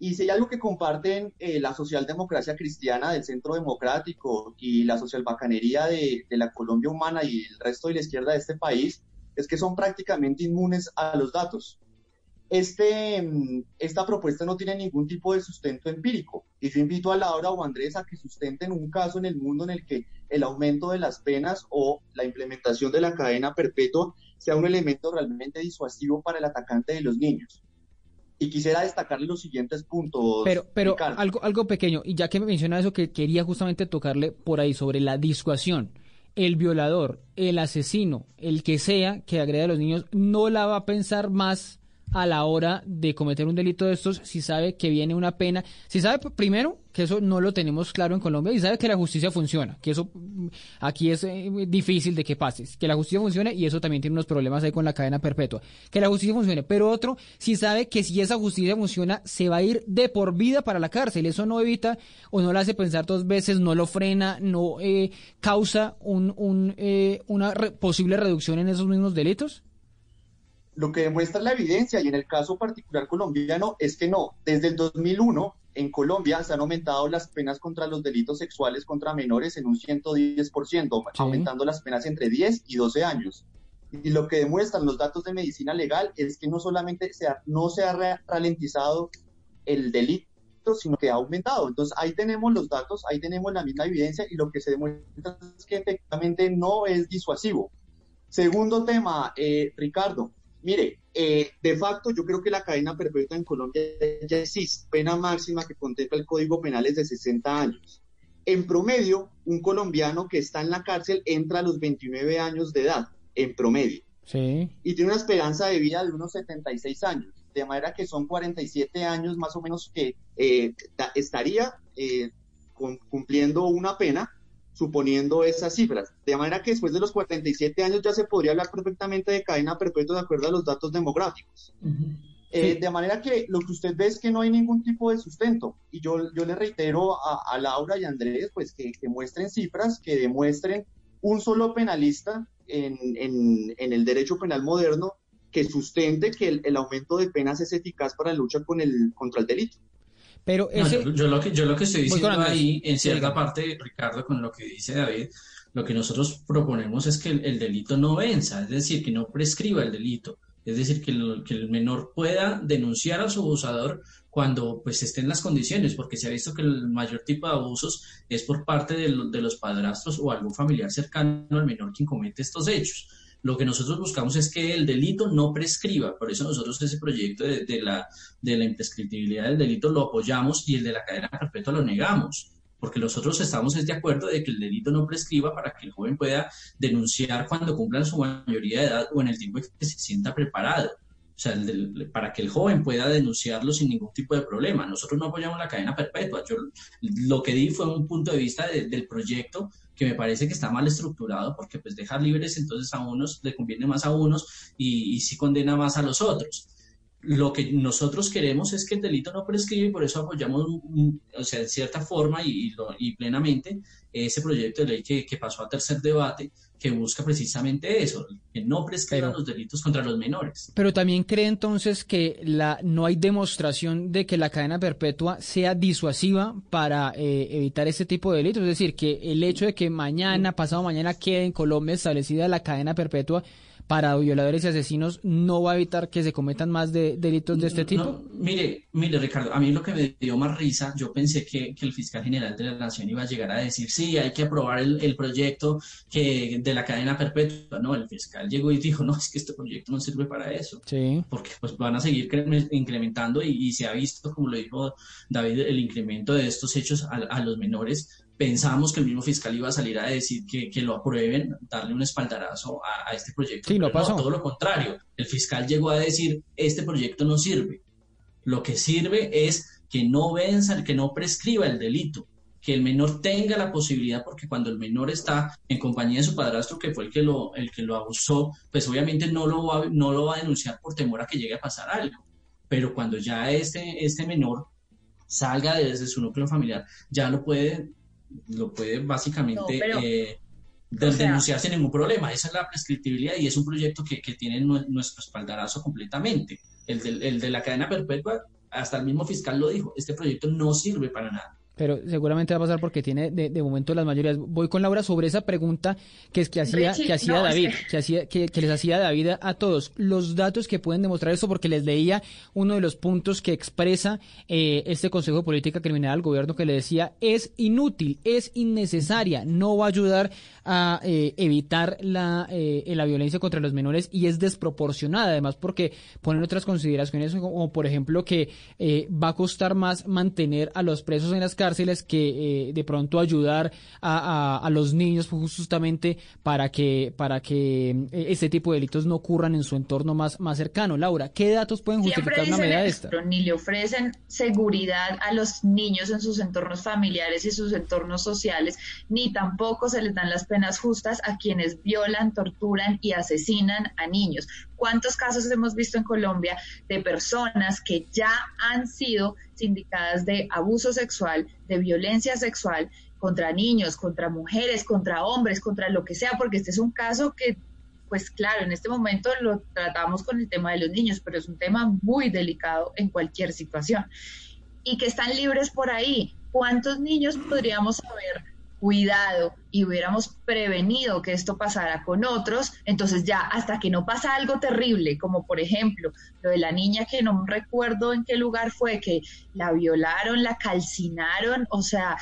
Y si hay algo que comparten eh, la socialdemocracia cristiana del Centro Democrático y la socialbacanería de, de la Colombia Humana y el resto de la izquierda de este país, es que son prácticamente inmunes a los datos. Este, esta propuesta no tiene ningún tipo de sustento empírico. Y yo invito a Laura o a Andrés a que sustenten un caso en el mundo en el que el aumento de las penas o la implementación de la cadena perpetua sea un elemento realmente disuasivo para el atacante de los niños. Y quisiera destacarle los siguientes puntos. Pero, pero algo, algo pequeño, y ya que me menciona eso, que quería justamente tocarle por ahí sobre la disuasión. El violador, el asesino, el que sea que agrede a los niños, no la va a pensar más a la hora de cometer un delito de estos si sabe que viene una pena, si sabe primero que eso no lo tenemos claro en Colombia y sabe que la justicia funciona, que eso mm, aquí es eh, difícil de que pase, que la justicia funcione y eso también tiene unos problemas ahí con la cadena perpetua, que la justicia funcione, pero otro si sabe que si esa justicia funciona se va a ir de por vida para la cárcel, eso no evita o no le hace pensar dos veces, no lo frena, no eh, causa un, un, eh, una posible reducción en esos mismos delitos lo que demuestra la evidencia, y en el caso particular colombiano, es que no. Desde el 2001, en Colombia se han aumentado las penas contra los delitos sexuales contra menores en un 110%, aumentando las penas entre 10 y 12 años. Y lo que demuestran los datos de medicina legal es que no solamente se no se ha ralentizado el delito, sino que ha aumentado. Entonces ahí tenemos los datos, ahí tenemos la misma evidencia y lo que se demuestra es que efectivamente no es disuasivo. Segundo tema, eh, Ricardo, Mire, eh, de facto yo creo que la cadena perpetua en Colombia ya existe. Pena máxima que contempla el Código Penal es de 60 años. En promedio, un colombiano que está en la cárcel entra a los 29 años de edad, en promedio. Sí. Y tiene una esperanza de vida de unos 76 años. De manera que son 47 años más o menos que eh, estaría eh, cumpliendo una pena suponiendo esas cifras. De manera que después de los 47 años ya se podría hablar perfectamente de cadena perpetua de acuerdo a los datos demográficos. Eh, de manera que lo que usted ve es que no hay ningún tipo de sustento. Y yo, yo le reitero a, Laura y a Andrés pues que, muestren cifras, que demuestren un solo penalista en, en, el derecho penal moderno que sustente que el, el, aumento de penas es eficaz para la lucha con el, contra el delito. Pero yo, lo que, yo lo que estoy diciendo ahí, en cierta parte, Ricardo, con lo que dice David, lo que nosotros proponemos es que el, delito no venza, es decir, que no prescriba el delito, es decir, que, que el menor pueda denunciar a su abusador cuando pues estén las condiciones, porque se ha visto que el mayor tipo de abusos es por parte de, de los padrastros o algún familiar cercano al menor quien comete estos hechos. Lo que nosotros buscamos es que el delito no prescriba, por eso nosotros ese proyecto de, la, de la imprescriptibilidad del delito lo apoyamos y el de la cadena perpetua lo negamos porque nosotros estamos de acuerdo de que el delito no prescriba para que el joven pueda denunciar cuando cumpla su mayoría de edad o en el tiempo que se sienta preparado. O sea, para que el joven pueda denunciarlo sin ningún tipo de problema. Nosotros no apoyamos la cadena perpetua. Yo lo que di fue un punto de vista del proyecto que me parece que está mal estructurado porque pues deja libres entonces a unos, le conviene más a unos y, y sí condena más a los otros lo que nosotros queremos es que el delito no prescribe y por eso apoyamos, o sea, en cierta forma y, y, plenamente ese proyecto de ley que, que, pasó a tercer debate que busca precisamente eso, que no prescriban los delitos contra los menores. Pero también cree entonces que la, no hay demostración de que la cadena perpetua sea disuasiva para eh, evitar este tipo de delitos. Es decir, que el hecho de que mañana, pasado mañana, quede en Colombia establecida la cadena perpetua para violadores y asesinos no va a evitar que se cometan más de, delitos de este tipo? mire, mire, Ricardo, a mí lo que me dio más risa, yo pensé que, el fiscal general de la Nación iba a llegar a decir, sí, hay que aprobar el, proyecto que de la cadena perpetua. No, el fiscal llegó y dijo, no, es que este proyecto no sirve para eso. Sí. Porque pues van a seguir incrementando y, se ha visto, como lo dijo David, el incremento de estos hechos a, a los menores pensamos que el mismo fiscal iba a salir a decir que, que lo aprueben, darle un espaldarazo a, este proyecto. Sí, no pasó. todo lo contrario. El fiscal llegó a decir, este proyecto no sirve. Lo que sirve es que no venza, que no prescriba el delito, que el menor tenga la posibilidad, porque cuando el menor está en compañía de su padrastro, que fue el que lo, el que lo abusó, pues obviamente no lo, va, no lo va a denunciar por temor a que llegue a pasar algo. Pero cuando ya este, este menor salga desde su núcleo familiar, ya lo puede lo puede básicamente eh, denunciar sin ningún problema. Esa es la prescriptibilidad y es un proyecto que, que tiene nuestro espaldarazo completamente. El el de la cadena perpetua, hasta el mismo fiscal lo dijo, este proyecto no sirve para nada pero seguramente va a pasar porque tiene de, de, momento las mayorías. Voy con Laura sobre esa pregunta que es que hacía, que hacía David, que... hacía, que, les hacía David a, todos. Los datos que pueden demostrar eso, porque les leía uno de los puntos que expresa eh, este Consejo de Política Criminal al gobierno que le decía es inútil, es innecesaria, no va a ayudar a eh, evitar la, eh, la violencia contra los menores y es desproporcionada, además porque ponen otras consideraciones como por ejemplo que va a costar más mantener a los presos en las cárceles cárceles que eh, de pronto ayudar a, a, los niños justamente para que para que eh, este tipo de delitos no ocurran en su entorno más, más cercano. Laura, ¿qué datos pueden justificar una medida de esta? Ni le ofrecen seguridad a los niños en sus entornos familiares y sus entornos sociales, ni tampoco se les dan las penas justas a quienes violan, torturan y asesinan a niños. ¿Cuántos casos hemos visto en Colombia de personas que ya han sido sindicadas de abuso sexual, de violencia sexual contra niños, contra mujeres, contra hombres, contra lo que sea, porque este es un caso que, pues claro, en este momento lo tratamos con el tema de los niños, pero es un tema muy delicado en cualquier situación. Y que están libres por ahí. ¿Cuántos niños podríamos haber cuidado y hubiéramos prevenido que esto pasara con otros, entonces ya hasta que no pasa algo terrible, como por ejemplo lo de la niña que no recuerdo en qué lugar fue, que la violaron, la calcinaron, o sea,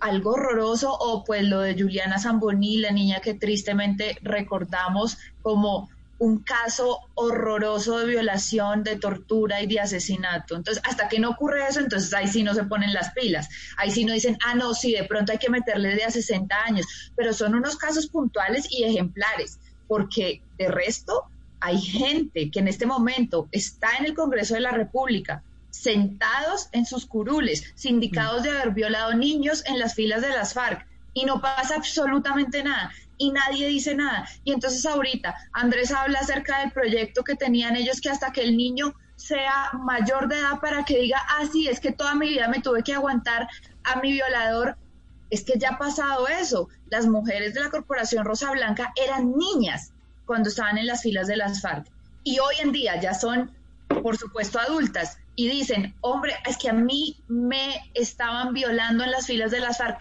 algo horroroso, o pues lo de Juliana Zamboni, la niña que tristemente recordamos como un caso horroroso de violación, de tortura y de asesinato. Entonces, hasta que no ocurre eso, entonces ahí sí no se ponen las pilas. Ahí sí no dicen, ah, no, sí, de pronto hay que meterle de a 60 años. Pero son unos casos puntuales y ejemplares, porque de resto hay gente que en este momento está en el Congreso de la República, sentados en sus curules, sindicados de haber violado niños en las filas de las FARC, y no pasa absolutamente nada y nadie dice nada. Y entonces ahorita Andrés habla acerca del proyecto que tenían ellos que hasta que el niño sea mayor de edad para que diga, ah, sí, es que toda mi vida me tuve que aguantar a mi violador. Es que ya ha pasado eso. Las mujeres de la Corporación Rosa Blanca eran niñas cuando estaban en las filas de las FARC. Y hoy en día ya son, por supuesto, adultas. Y dicen, hombre, es que a mí me estaban violando en las filas de las FARC.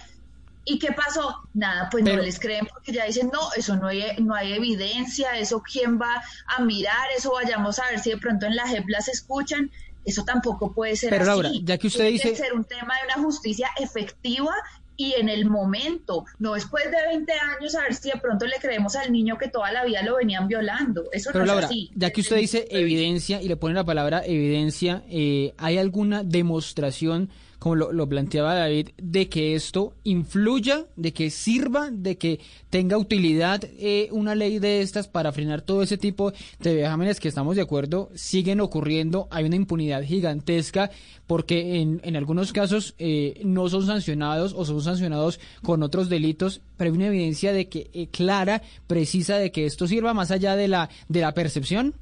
¿Y qué pasó? Nada, pues no les creen porque ya dicen, no, eso no hay, no hay evidencia, eso quién va a mirar, eso vayamos a ver si de pronto en la JEP las escuchan. Eso tampoco puede ser Pero así. Laura, ya que usted Tiene dice... que ser un tema de una justicia efectiva y en el momento, no después de 20 años a ver si de pronto le creemos al niño que toda la vida lo venían violando. Eso Pero no Laura, es así. ya que usted dice evidencia y le pone la palabra evidencia, eh, ¿hay alguna demostración, como lo, lo planteaba David, de que esto influya, de que sirva, de que tenga utilidad eh, una ley de estas para frenar todo ese tipo de vejámenes que estamos de acuerdo, siguen ocurriendo, hay una impunidad gigantesca porque en, en algunos casos eh, no son sancionados o son sancionados con otros delitos, pero hay una evidencia de que eh, clara, precisa de que esto sirva más allá de la de la percepción.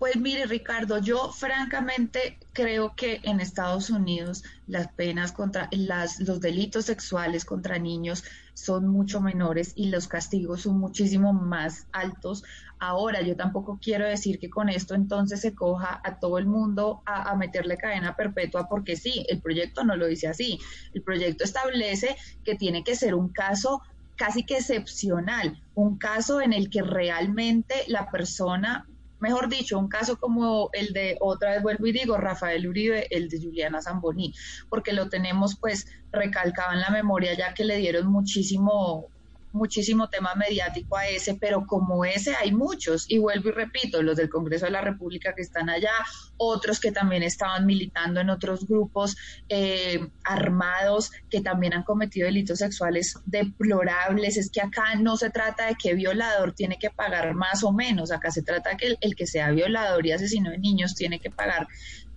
Pues mire, Ricardo, yo francamente creo que en Estados Unidos las penas contra las, los delitos sexuales contra niños son mucho menores y los castigos son muchísimo más altos. Ahora, yo tampoco quiero decir que con esto entonces se coja a todo el mundo a, a meterle cadena perpetua, porque sí, el proyecto no lo dice así. El proyecto establece que tiene que ser un caso casi que excepcional, un caso en el que realmente la persona mejor dicho, un caso como el de, otra vez vuelvo y digo, Rafael Uribe, el de Juliana Zamboni, porque lo tenemos pues recalcado en la memoria ya que le dieron muchísimo muchísimo tema mediático a ese, pero como ese hay muchos, y vuelvo y repito, los del Congreso de la República que están allá, otros que también estaban militando en otros grupos eh, armados que también han cometido delitos sexuales deplorables, es que acá no se trata de que violador tiene que pagar más o menos, acá se trata de que el, el que sea violador y asesino de niños tiene que pagar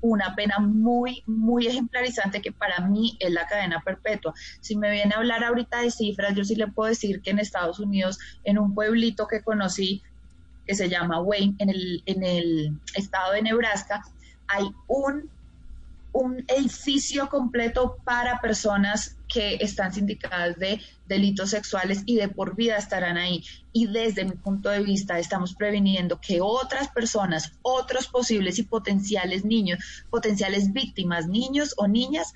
una pena muy, muy ejemplarizante que para mí es la cadena perpetua. Si me viene a hablar ahorita de cifras, yo sí le puedo decir que en Estados Unidos, en un pueblito que conocí, que se llama Wayne, en el, en el estado de Nebraska, hay un, un edificio completo para personas que están sindicadas de delitos sexuales y de por vida estarán ahí. Y desde mi punto de vista estamos previniendo que otras personas, otros posibles y potenciales niños, potenciales víctimas, niños o niñas,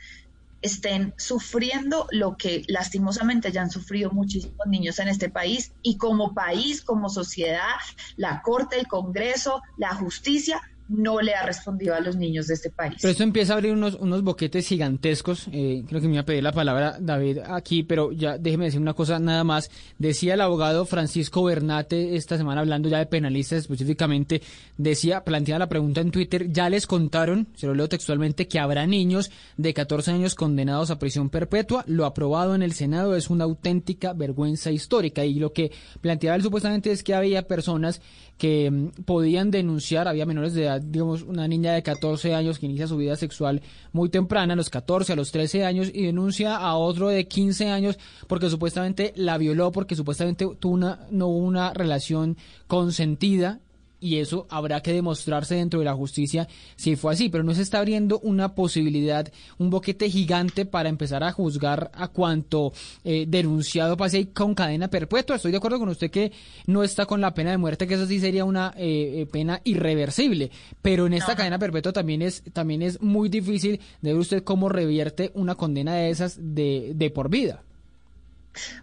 estén sufriendo lo que lastimosamente ya han sufrido muchísimos niños en este país y como país, como sociedad, la Corte, el Congreso, la justicia no le ha respondido a los niños de este país. Pero esto empieza a abrir unos, unos boquetes gigantescos. Eh, creo que me iba a pedir la palabra David aquí, pero ya déjeme decir una cosa nada más. Decía el abogado Francisco Bernate esta semana hablando ya de penalistas específicamente, decía, planteaba la pregunta en Twitter, ya les contaron, se lo leo textualmente, que habrá niños de 14 años condenados a prisión perpetua. Lo aprobado en el Senado es una auténtica vergüenza histórica. Y lo que planteaba él supuestamente es que había personas que mm, podían denunciar, había menores de edad, digamos, una niña de 14 años que inicia su vida sexual muy temprana, a los 14, a los 13 años, y denuncia a otro de 15 años porque supuestamente la violó, porque supuestamente tuvo una, no hubo una relación consentida y eso habrá que demostrarse dentro de la justicia si fue así, pero no se está abriendo una posibilidad, un boquete gigante para empezar a juzgar a cuanto eh, denunciado pase con cadena perpetua. Estoy de acuerdo con usted que no está con la pena de muerte, que eso sí sería una eh, pena irreversible, pero en esta cadena perpetua también es también es muy difícil de ver usted cómo revierte una condena de esas de, de por vida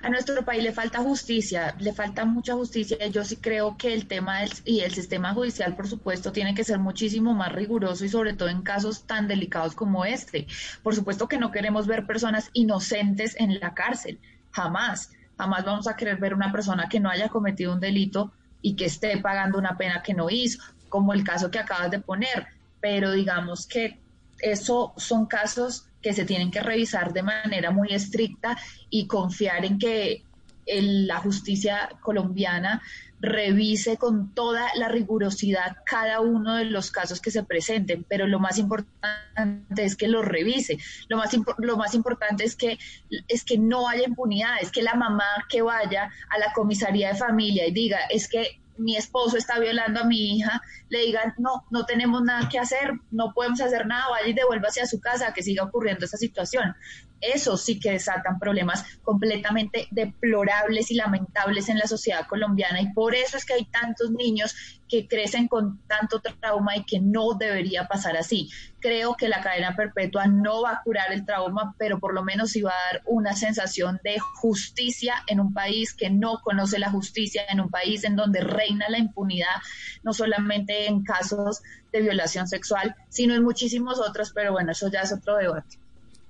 a nuestro país le falta justicia, le falta mucha justicia. Yo sí creo que el tema del, y el sistema judicial, por supuesto, tiene que ser muchísimo más riguroso y sobre todo en casos tan delicados como este. Por supuesto que no queremos ver personas inocentes en la cárcel, jamás. Jamás vamos a querer ver una persona que no haya cometido un delito y que esté pagando una pena que no hizo, como el caso que acabas de poner. Pero digamos que eso son casos que se tienen que revisar de manera muy estricta y confiar en que la justicia colombiana revise con toda la rigurosidad cada uno de los casos que se presenten, pero lo más importante es que lo revise. Lo más, lo más importante es que, es que no haya impunidad, es que la mamá que vaya a la comisaría de familia y diga, es que mi esposo está violando a mi hija, le digan, no, no tenemos nada que hacer, no podemos hacer nada, vaya y devuélvase a su casa, que siga ocurriendo esa situación. Eso sí que desatan problemas completamente deplorables y lamentables en la sociedad colombiana y por eso es que hay tantos niños que crecen con tanto trauma y que no debería pasar así. Creo que la cadena perpetua no va a curar el trauma, pero por lo menos sí va a dar una sensación de justicia en un país que no conoce la justicia, en un país en donde reina la impunidad, no solamente en casos de violación sexual, sino en muchísimos otros, pero bueno, eso ya es otro debate.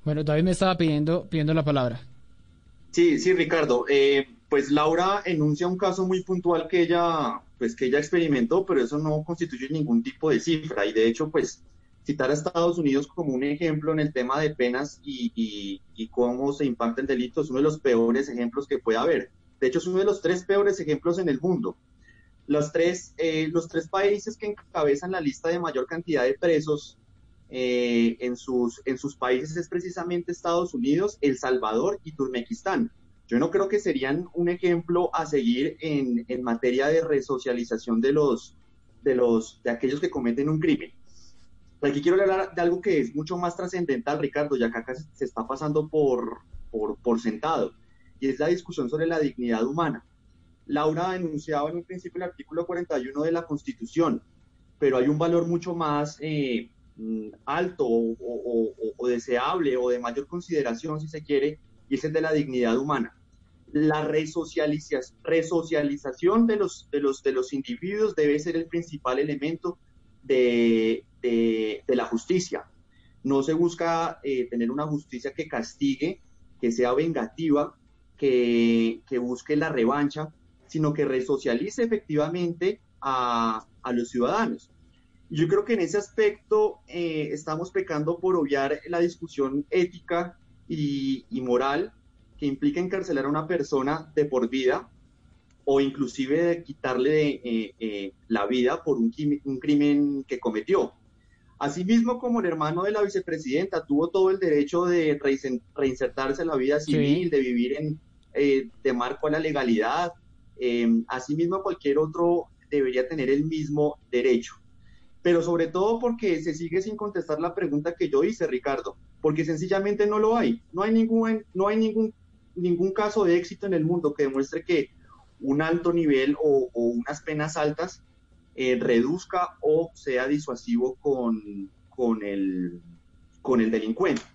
Bueno, David me estaba pidiendo, pidiendo la palabra. Sí, sí, Ricardo. Eh, pues Laura enuncia un caso muy puntual que ella, pues que ella experimentó, pero eso no constituye ningún tipo de cifra. Y de hecho, pues citar a Estados Unidos como un ejemplo en el tema de penas y, y, cómo se impacta el delito es uno de los peores ejemplos que puede haber. De hecho, es uno de los tres peores ejemplos en el mundo. Los tres, eh, los tres países que encabezan la lista de mayor cantidad de presos eh, en, sus, en sus países es precisamente Estados Unidos, El Salvador y Turmequistán. Yo no creo que serían un ejemplo a seguir en, en materia de resocialización de los, de los, de aquellos que cometen un crimen. Aquí quiero hablar de algo que es mucho más trascendental, Ricardo, ya que acá se está pasando por, por, por sentado, y es la discusión sobre la dignidad humana. Laura enunciaba en un principio el artículo 41 de la Constitución, pero hay un valor mucho más eh, alto o, deseable o de mayor consideración, si se quiere, y es el de la dignidad humana. La resocialización de los, de, los, de los individuos debe ser el principal elemento de, la justicia. No se busca eh, tener una justicia que castigue, que sea vengativa, que, que busque la revancha, sino que resocialice efectivamente a, los ciudadanos. Yo creo que en ese aspecto eh, estamos pecando por obviar la discusión ética y, moral que implica encarcelar a una persona de por vida o inclusive quitarle eh, eh, la vida por un, un, crimen que cometió. Asimismo, como el hermano de la vicepresidenta tuvo todo el derecho de reinsertarse en la vida civil, de vivir en, de marco a la legalidad, asimismo, cualquier otro debería tener el mismo derecho. Pero sobre todo porque se sigue sin contestar la pregunta que yo hice, Ricardo, porque sencillamente no lo hay. No hay ningún, no hay ningún, ningún caso de éxito en el mundo que demuestre que un alto nivel o, unas penas altas eh, reduzca o sea disuasivo con, con, el, con el delincuente.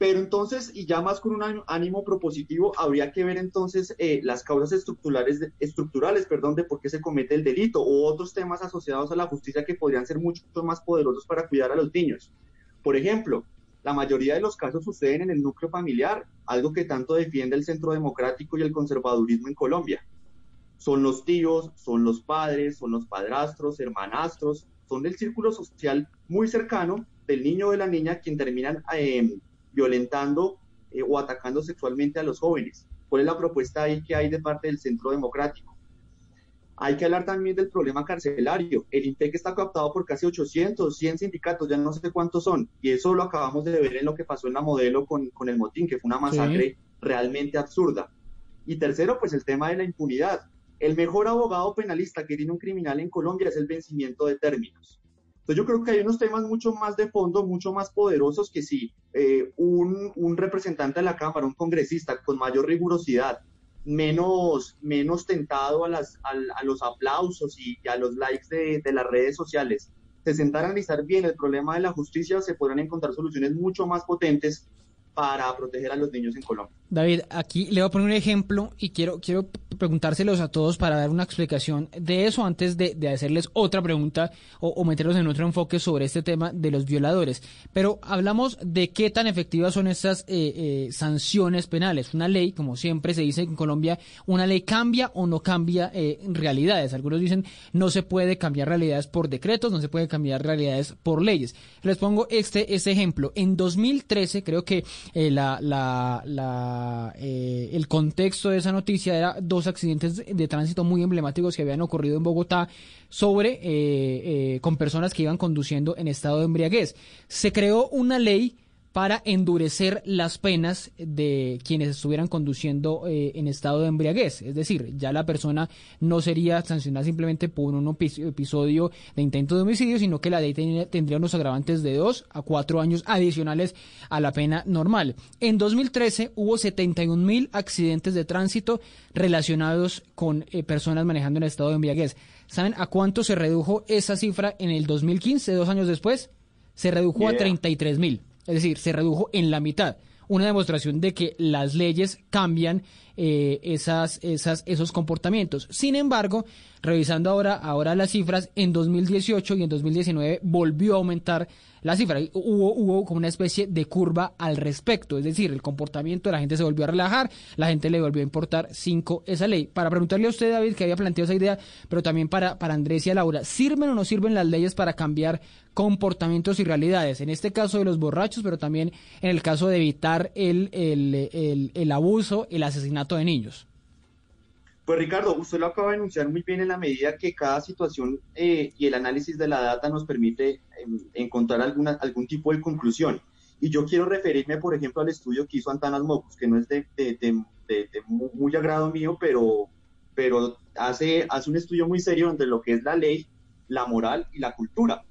Pero entonces, y ya más con un ánimo propositivo, habría que ver entonces eh, las causas estructurales, de, estructurales perdón, de por qué se comete el delito o otros temas asociados a la justicia que podrían ser mucho más poderosos para cuidar a los niños. Por ejemplo, la mayoría de los casos suceden en el núcleo familiar, algo que tanto defiende el Centro Democrático y el conservadurismo en Colombia. Son los tíos, son los padres, son los padrastros, hermanastros, son del círculo social muy cercano del niño o de la niña quien terminan eh, violentando eh, o atacando sexualmente a los jóvenes. ¿Cuál es la propuesta ahí que hay de parte del Centro Democrático? Hay que hablar también del problema carcelario. El INTEC está captado por casi 800, 100 sindicatos, ya no sé cuántos son. Y eso lo acabamos de ver en lo que pasó en la modelo con, con el motín, que fue una masacre realmente absurda. Y tercero, pues el tema de la impunidad. El mejor abogado penalista que tiene un criminal en Colombia es el vencimiento de términos. Entonces yo creo que hay unos temas mucho más de fondo, mucho más poderosos que si eh, un, un, representante de la Cámara, un congresista con mayor rigurosidad, menos, menos tentado a, las, a, los aplausos y, a los likes de, de las redes sociales, se sentara a analizar bien el problema de la justicia, se podrán encontrar soluciones mucho más potentes para proteger a los niños en Colombia. David, aquí le voy a poner un ejemplo y quiero, quiero preguntárselos a todos para dar una explicación de eso antes de, hacerles otra pregunta o, meterlos en otro enfoque sobre este tema de los violadores. Pero hablamos de qué tan efectivas son estas eh, eh, sanciones penales. Una ley, como siempre se dice en Colombia, una ley cambia o no cambia eh, realidades. Algunos dicen no se puede cambiar realidades por decretos, no se puede cambiar realidades por leyes. Les pongo este, este ejemplo. En 2013 creo que eh, la, eh, el contexto de esa noticia era dos accidentes de tránsito muy emblemáticos que habían ocurrido en Bogotá sobre eh, con personas que iban conduciendo en estado de embriaguez. Se creó una ley para endurecer las penas de quienes estuvieran conduciendo eh, en estado de embriaguez. Es decir, ya la persona no sería sancionada simplemente por un episodio de intento de homicidio, sino que la ley tendría unos agravantes de dos a cuatro años adicionales a la pena normal. En 2013 hubo 71 mil accidentes de tránsito relacionados con eh, personas manejando en estado de embriaguez. ¿Saben a cuánto se redujo esa cifra en el 2015, dos años después? Se redujo a 33 mil. Es decir, se redujo en la mitad. Una demostración de que las leyes cambian eh, esas, esas, esos comportamientos. Sin embargo, revisando ahora, ahora las cifras, en 2018 y en 2019 volvió a aumentar la cifra. Hubo, hubo como una especie de curva al respecto, es decir, el comportamiento de la gente se volvió a relajar, la gente le volvió a importar cinco esa ley. Para preguntarle a usted, David, que había planteado esa idea, pero también para, para Andrés y a Laura, ¿sirven o no sirven las leyes para cambiar comportamientos y realidades? En este caso de los borrachos, pero también en el caso de evitar el, el, el abuso, el asesinato de niños. Pues Ricardo, usted lo acaba de anunciar muy bien en la medida que cada situación eh, y el análisis de la data nos permite em, encontrar alguna, algún tipo de conclusión. Y yo quiero referirme, por ejemplo, al estudio que hizo Antanas Mocus, que no es de, muy agrado mío, pero, pero hace, hace un estudio muy serio entre lo que es la ley, la moral y la cultura.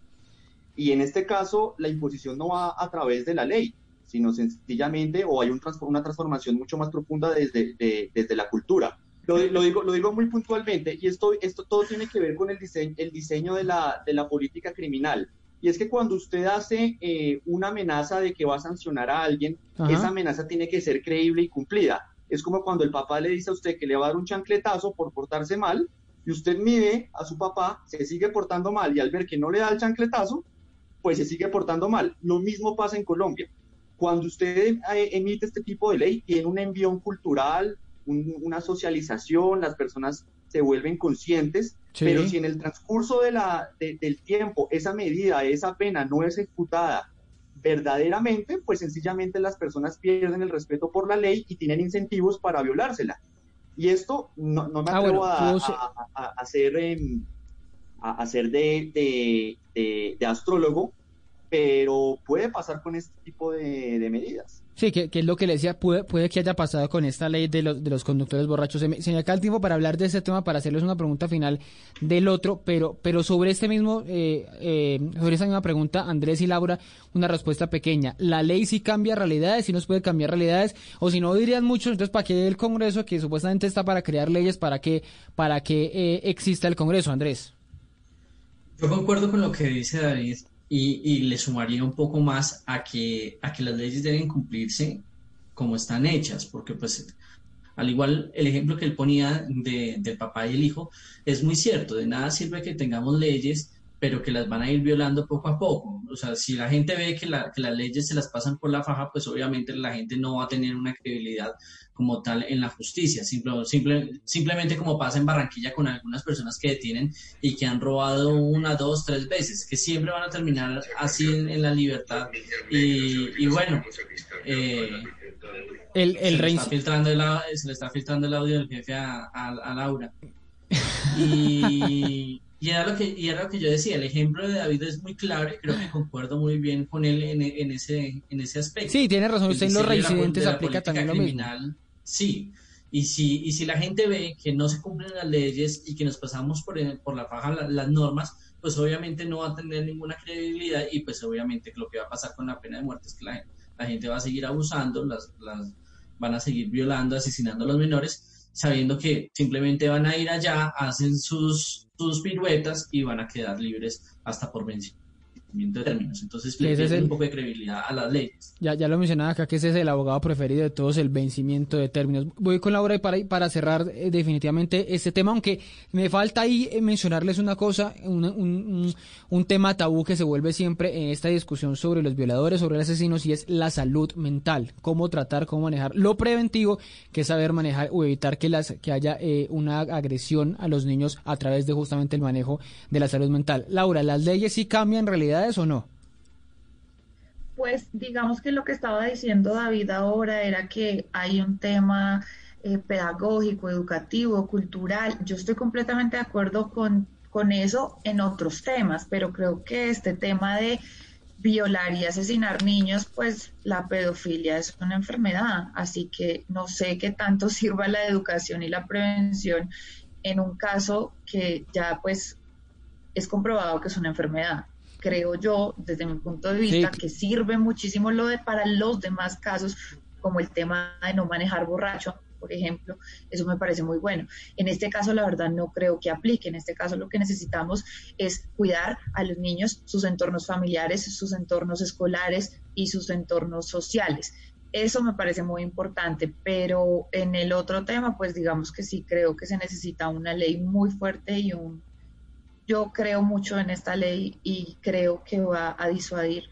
Y en este caso, la imposición no va a través de la ley, sino sencillamente, o hay un, una transformación mucho más profunda desde, desde la cultura lo, digo, lo digo muy puntualmente, y esto, esto todo tiene que ver con el diseño, el diseño de, la, de la política criminal. Y es que cuando usted hace eh, una amenaza de que va a sancionar a alguien, esa amenaza tiene que ser creíble y cumplida. Es como cuando el papá le dice a usted que le va a dar un chancletazo por portarse mal, y usted mide a su papá, se sigue portando mal, y al ver que no le da el chancletazo, pues se sigue portando mal. Lo mismo pasa en Colombia. Cuando usted eh, emite este tipo de ley, tiene un envión cultural, una socialización, las personas se vuelven conscientes, pero si en el transcurso de la, del tiempo esa medida, esa pena no es ejecutada verdaderamente, pues sencillamente las personas pierden el respeto por la ley y tienen incentivos para violársela. Y esto no, me ah, atrevo a, hacer, a, hacer de, de, astrólogo, pero puede pasar con este tipo de medidas. Sí, que, es lo que le decía, puede, puede que haya pasado con esta ley de los, de los conductores borrachos. Se me, acaba el tiempo para hablar de ese tema, para hacerles una pregunta final del otro, pero, pero sobre este mismo, eh, eh, sobre esa misma pregunta, Andrés y Laura, una respuesta pequeña. ¿La ley sí cambia realidades, sí nos puede cambiar realidades? O si no dirían mucho, entonces ¿para qué el Congreso, que supuestamente está para crear leyes, para que, para que eh, exista el Congreso, Andrés? Yo concuerdo con lo que dice David y, le sumaría un poco más a que, a que las leyes deben cumplirse como están hechas, porque pues al igual el ejemplo que él ponía de, del papá y el hijo es muy cierto, de nada sirve que tengamos leyes pero que las van a ir violando poco a poco. O sea, si la gente ve que, la, que las leyes se las pasan por la faja, pues obviamente la gente no va a tener una credibilidad como tal en la justicia. Simple, simple, simplemente como pasa en Barranquilla con algunas personas que detienen y que han robado una, dos, tres veces, que siempre van a terminar así en, la libertad. Y, bueno, eh, el, el se, le está filtrando el, se le está filtrando el audio del jefe a, a Laura. Y y era, lo que, y era lo que yo decía, el ejemplo de David es muy claro y creo que concuerdo muy bien con él en, en ese, en ese aspecto. Sí, tiene razón, usted en los reincidentes aplica también lo mismo. Sí, y si, y si la gente ve que no se cumplen las leyes y que nos pasamos por, por la faja las normas, pues obviamente no va a tener ninguna credibilidad y pues obviamente lo que va a pasar con la pena de muerte es que la, la gente va a seguir abusando, las, las, van a seguir violando, asesinando a los menores, sabiendo que simplemente van a ir allá, hacen sus sus piruetas y van a quedar libres hasta por vencimiento de términos. Entonces le es un poco de credibilidad a las leyes. Ya, ya lo mencionaba acá que ese es el abogado preferido de todos, el vencimiento de términos. Voy con Laura para, para cerrar eh, definitivamente este tema, aunque me falta ahí eh, mencionarles una cosa, un, un, un, tema tabú que se vuelve siempre en esta discusión sobre los violadores, sobre los asesinos, y es la salud mental. Cómo tratar, cómo manejar lo preventivo, que es saber manejar o evitar que, las, que haya eh, una agresión a los niños a través de justamente el manejo de la salud mental. Laura, ¿las leyes sí cambian realidad o no? Pues digamos que lo que estaba diciendo David ahora era que hay un tema eh, pedagógico, educativo, cultural. Yo estoy completamente de acuerdo con, con eso en otros temas, pero creo que este tema de violar y asesinar niños, pues la pedofilia es una enfermedad, así que no sé qué tanto sirva la educación y la prevención en un caso que ya pues es comprobado que es una enfermedad. Creo yo, desde mi punto de vista, que sirve muchísimo lo de para los demás casos, como el tema de no manejar borracho, por ejemplo, eso me parece muy bueno. En este caso, la verdad, no creo que aplique. En este caso, lo que necesitamos es cuidar a los niños, sus entornos familiares, sus entornos escolares y sus entornos sociales. Eso me parece muy importante, pero en el otro tema, pues digamos que sí creo que se necesita una ley muy fuerte y un... Yo creo mucho en esta ley y creo que va a disuadir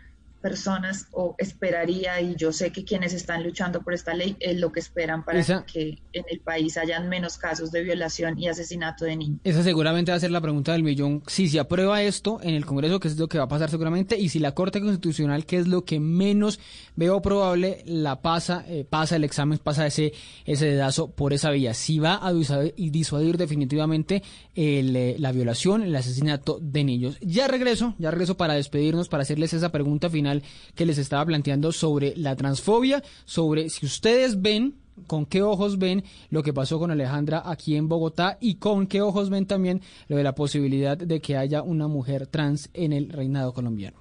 personas o esperaría, y yo sé que quienes están luchando por esta ley es lo que esperan para que en el país hayan menos casos de violación y asesinato de niños. Esa seguramente va a ser la pregunta del millón. Si se aprueba esto en el Congreso, que es lo que va a pasar seguramente, y si la Corte Constitucional, que es lo que menos veo probable, la pasa, eh, pasa el examen, pasa ese, ese dedazo por esa vía. Si va a disuadir, definitivamente eh, la violación, el asesinato de niños. Ya regreso, ya regreso para despedirnos, para hacerles esa pregunta final que les estaba planteando sobre la transfobia, sobre si ustedes ven con qué ojos ven lo que pasó con Alejandra aquí en Bogotá y con qué ojos ven también lo de la posibilidad de que haya una mujer trans en el reinado colombiano.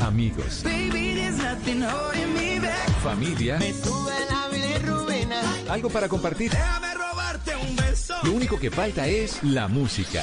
Amigos. Familia. Algo para compartir. Lo único que falta es la música.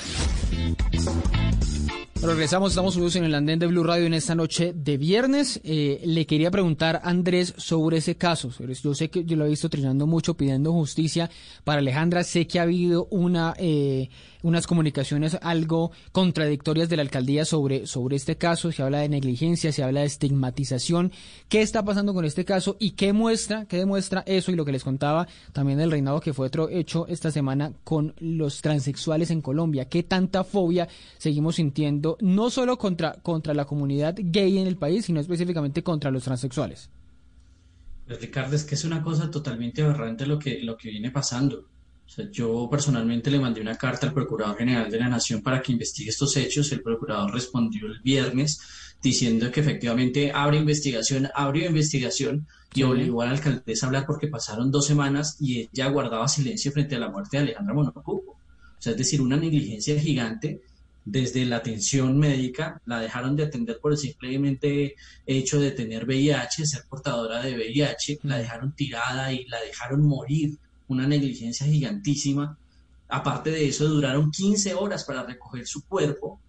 Regresamos, estamos subidos en el andén de Blue Radio en esta noche de viernes. Eh, le quería preguntar Andrés sobre ese caso. Yo sé que yo lo he visto trinando mucho pidiendo justicia para Alejandra. Sé que ha habido una eh, unas comunicaciones algo contradictorias de la alcaldía sobre, sobre este caso. Se habla de negligencia, se habla de estigmatización. ¿Qué está pasando con este caso y qué muestra, qué demuestra eso y lo que les contaba también del reinado que fue otro hecho esta semana con los transexuales en Colombia? ¿Qué tanta fobia seguimos sintiendo no solo contra, contra la comunidad gay en el país, sino específicamente contra los transexuales? Pues Ricardo, es que es una cosa totalmente aberrante lo que, lo que viene pasando yo personalmente le mandé una carta al Procurador General de la Nación para que investigue estos hechos. El Procurador respondió el viernes diciendo que efectivamente abre investigación, abrió investigación y obligó a la alcaldesa a hablar porque pasaron dos semanas y ella guardaba silencio frente a la muerte de Alejandra Monocupo. O sea, es decir, una negligencia gigante desde la atención médica, la dejaron de atender por el simplemente hecho de tener VIH, ser portadora de VIH, la dejaron tirada y la dejaron morir una negligencia gigantísima. Aparte de eso, duraron 15 horas para recoger su cuerpo.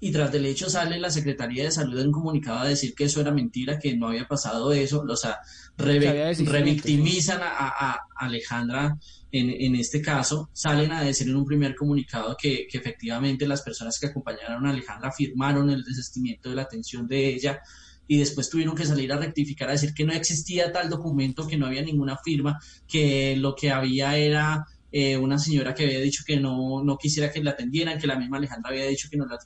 Y tras del hecho sale la Secretaría de Salud en un comunicado a decir que eso era mentira, que no había pasado eso, o sea, revictimizan a, Alejandra en, este caso, salen a decir en un primer comunicado que, que, efectivamente las personas que acompañaron a Alejandra firmaron el desistimiento de la atención de ella, y después tuvieron que salir a rectificar a decir que no existía tal documento, que no había ninguna firma, que lo que había era eh, una señora que había dicho que no, no quisiera que la atendieran, que la misma Alejandra había dicho que no la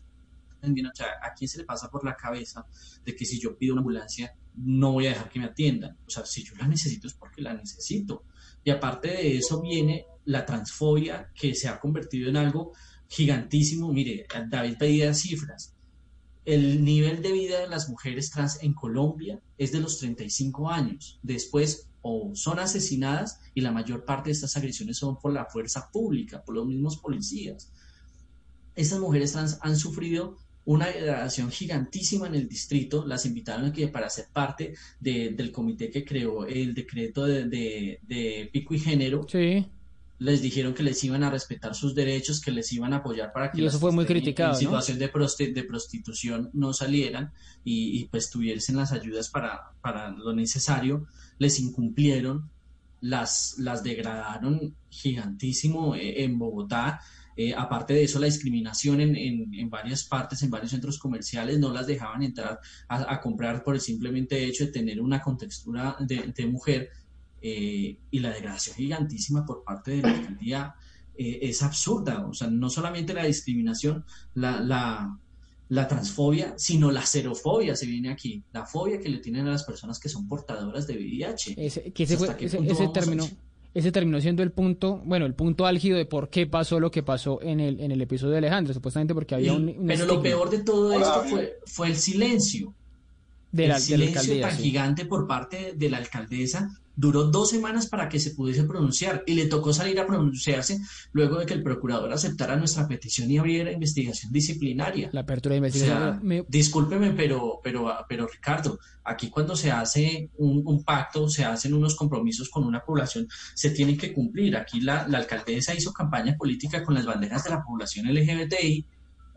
atendieran. O sea, ¿a quién se le pasa por la cabeza de que si yo pido una ambulancia no voy a dejar que me atiendan? O sea, si yo la necesito es porque la necesito. Y aparte de eso viene la transfobia que se ha convertido en algo gigantísimo. Mire, David pedía cifras el nivel de vida de las mujeres trans en Colombia es de los 35 años. Después o son asesinadas y la mayor parte de estas agresiones son por la fuerza pública, por los mismos policías. Estas mujeres trans han sufrido una degradación gigantísima en el distrito. Las invitaron aquí para ser parte del comité que creó el decreto de, de pico y género. Sí les dijeron que les iban a respetar sus derechos, que les iban a apoyar para que y eso fue muy criticado, en situación de, de prostitución no salieran y, pues tuviesen las ayudas para, para lo necesario, les incumplieron, las, las degradaron gigantísimo eh, en Bogotá. Eh, aparte de eso, la discriminación en, en, varias partes, en varios centros comerciales, no las dejaban entrar a, comprar por el simplemente hecho de tener una contextura de, de mujer eh, y la degradación gigantísima por parte de la alcaldía eh, es absurda. O sea, no solamente la discriminación, la, la, la transfobia, sino la xerofobia se viene aquí, la fobia que le tienen a las personas que son portadoras de VIH. Ese, que ese, fue, ese, ese término, ese terminó siendo el punto, bueno, el punto álgido de por qué pasó lo que pasó en el, en el episodio de Alejandro, supuestamente porque había un, un Pero lo peor de todo esto fue, fue el silencio. De el la, de la silencio alcaldía, tan sí. gigante por parte de la alcaldesa duró dos semanas para que se pudiese pronunciar y le tocó salir a pronunciarse luego de que el procurador aceptara nuestra petición y abriera investigación disciplinaria. La apertura de O sea, investigación. Me- discúlpeme, pero, pero, pero Ricardo, aquí cuando se hace un, un pacto, se hacen unos compromisos con una población, se tienen que cumplir. Aquí la, la alcaldesa hizo campaña política con las banderas de la población LGBTI,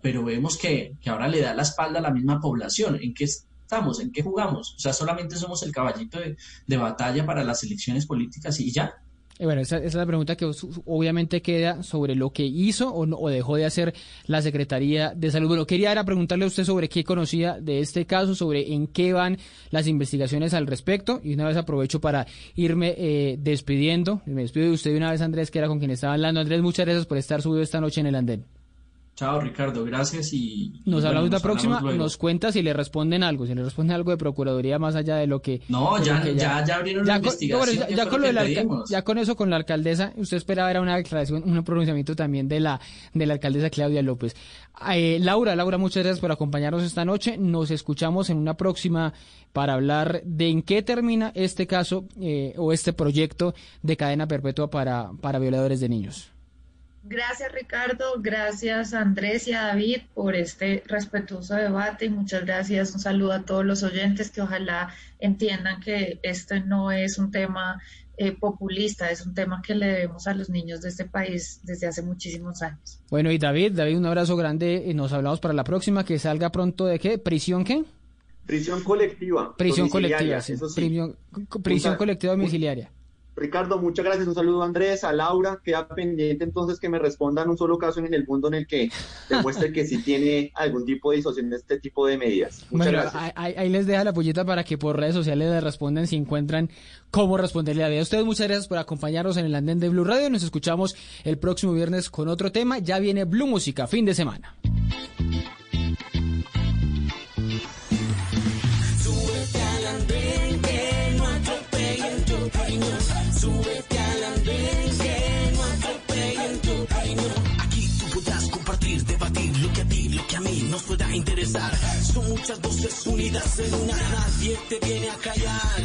pero vemos que, que ahora le da la espalda a la misma población. ¿En qué estamos? ¿En qué jugamos? O sea, solamente somos el caballito de, de batalla para las elecciones políticas y ya. Bueno, esa, esa es la pregunta que obviamente queda sobre lo que hizo o, no- o dejó de hacer la Secretaría de Salud. Bueno, quería era preguntarle a usted sobre qué conocía de este caso, sobre en qué van las investigaciones al respecto. Y una vez aprovecho para irme eh, despidiendo. Me despido de usted una vez, Andrés, que era con quien estaba hablando. Andrés, muchas gracias por estar subido esta noche en el andén. Chao, Ricardo, gracias y... y Nos bueno, hablamos la próxima, hablamos nos cuenta si le responden algo, si le responden algo de Procuraduría más allá de lo que... No, ya- que ya- ya abrieron la con- investigación, bueno, ya, ya con lo la ya con eso, con la alcaldesa, usted esperaba era una declaración, un pronunciamiento también de la, de la alcaldesa Claudia López. Eh, Laura, Laura, muchas gracias por acompañarnos esta noche. Nos escuchamos en una próxima para hablar de en qué termina este caso eh, o este proyecto de cadena perpetua para, para violadores de niños. Gracias Ricardo, gracias a Andrés y a David por este respetuoso debate y muchas gracias. Un saludo a todos los oyentes que ojalá entiendan que este no es un tema eh, populista, es un tema que le debemos a los niños de este país desde hace muchísimos años. Bueno, y David, David, un abrazo grande y nos hablamos para la próxima, que salga pronto de qué, prisión qué? Prisión colectiva. Prisión colectiva, sí. eso sí. Prisión, prisión colectiva domiciliaria. Ricardo, muchas gracias. Un saludo a Andrés, a Laura. Queda pendiente entonces que me respondan un solo caso en el mundo en el que demuestre que sí tiene algún tipo de disociación de este tipo de medidas. Muchas Bueno, gracias. ahí, les deja la pollita para que por redes sociales le respondan si encuentran cómo responderle. A ustedes muchas gracias por acompañarnos en el andén de Blue Radio. Nos escuchamos el próximo viernes con otro tema. Ya viene Blue Música, fin de semana. Nos pueda interesar. Son muchas voces unidas en una. Nadie te viene a callar.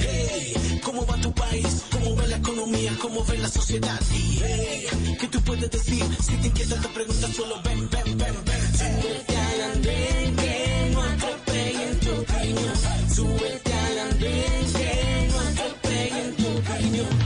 Hey, ¿cómo va tu país? ¿Cómo ve la economía? ¿Cómo ve la sociedad? Hey, ¿qué tú puedes decir? Si te inquieta te preguntas solo ven, ven, ven, ven. Súbete al andén que no atropellen tu reino. Súbete al andén que no atropellen tu reino.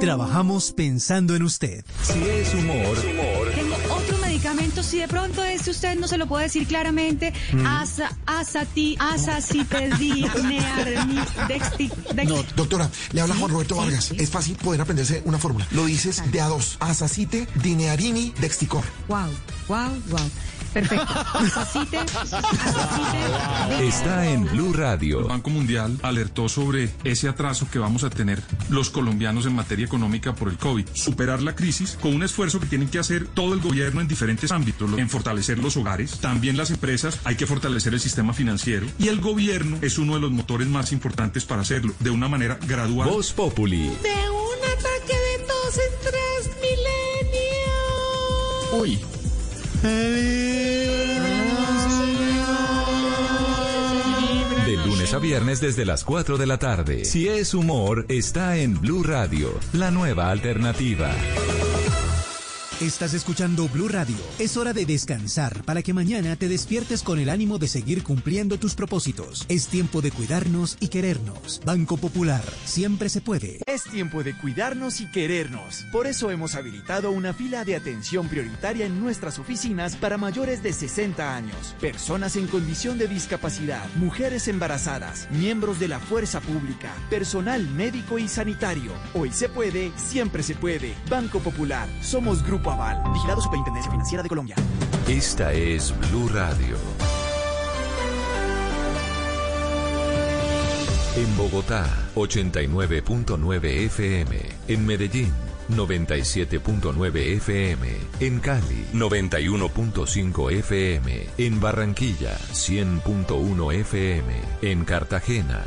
Trabajamos pensando en usted. Si es humor, Tengo otro medicamento, si de pronto este usted no se lo puede decir claramente, Mm. asa, asati, asacipedi, nearni, dexti, dexti. No, doctora, le habla Juan Roberto Vargas. Es fácil poder aprenderse una fórmula. Lo dices de a dos. Asacite, dinearini, dexticor. Wow, wow, wow. Perfecto. Está en Blue Radio. El Banco Mundial alertó sobre ese atraso que vamos a tener los colombianos en materia económica por el COVID. Superar la crisis con un esfuerzo que tienen que hacer todo el gobierno en diferentes ámbitos, en fortalecer los hogares, también las empresas, hay que fortalecer el sistema financiero y el gobierno es uno de los motores más importantes para hacerlo de una manera gradual. Voz Populi. De un ataque de dos en tres milenios. Uy. De lunes a viernes desde las 4 de la tarde. Si es humor, está en Blue Radio, la nueva alternativa. Estás escuchando Blue Radio. Es hora de descansar para que mañana te despiertes con el ánimo de seguir cumpliendo tus propósitos. Es tiempo de cuidarnos y querernos. Banco Popular, siempre se puede. Es tiempo de cuidarnos y querernos. Por eso hemos habilitado una fila de atención prioritaria en nuestras oficinas para mayores de 60 años, personas en condición de discapacidad, mujeres embarazadas, miembros de la fuerza pública, personal médico y sanitario. Hoy se puede, siempre se puede. Banco Popular, somos Grupo Aval, vigilado Superintendencia Financiera de Colombia. Esta es Blue Radio. En Bogotá, 89.9 FM. En Medellín, 97.9 FM. En Cali, 91.5 FM. En Barranquilla, 100.1 FM. En Cartagena,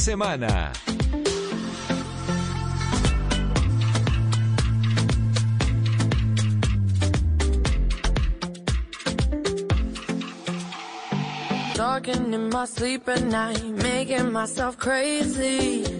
semana. Talking in my sleep at night, making myself crazy.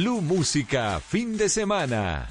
Blue Música, fin de semana.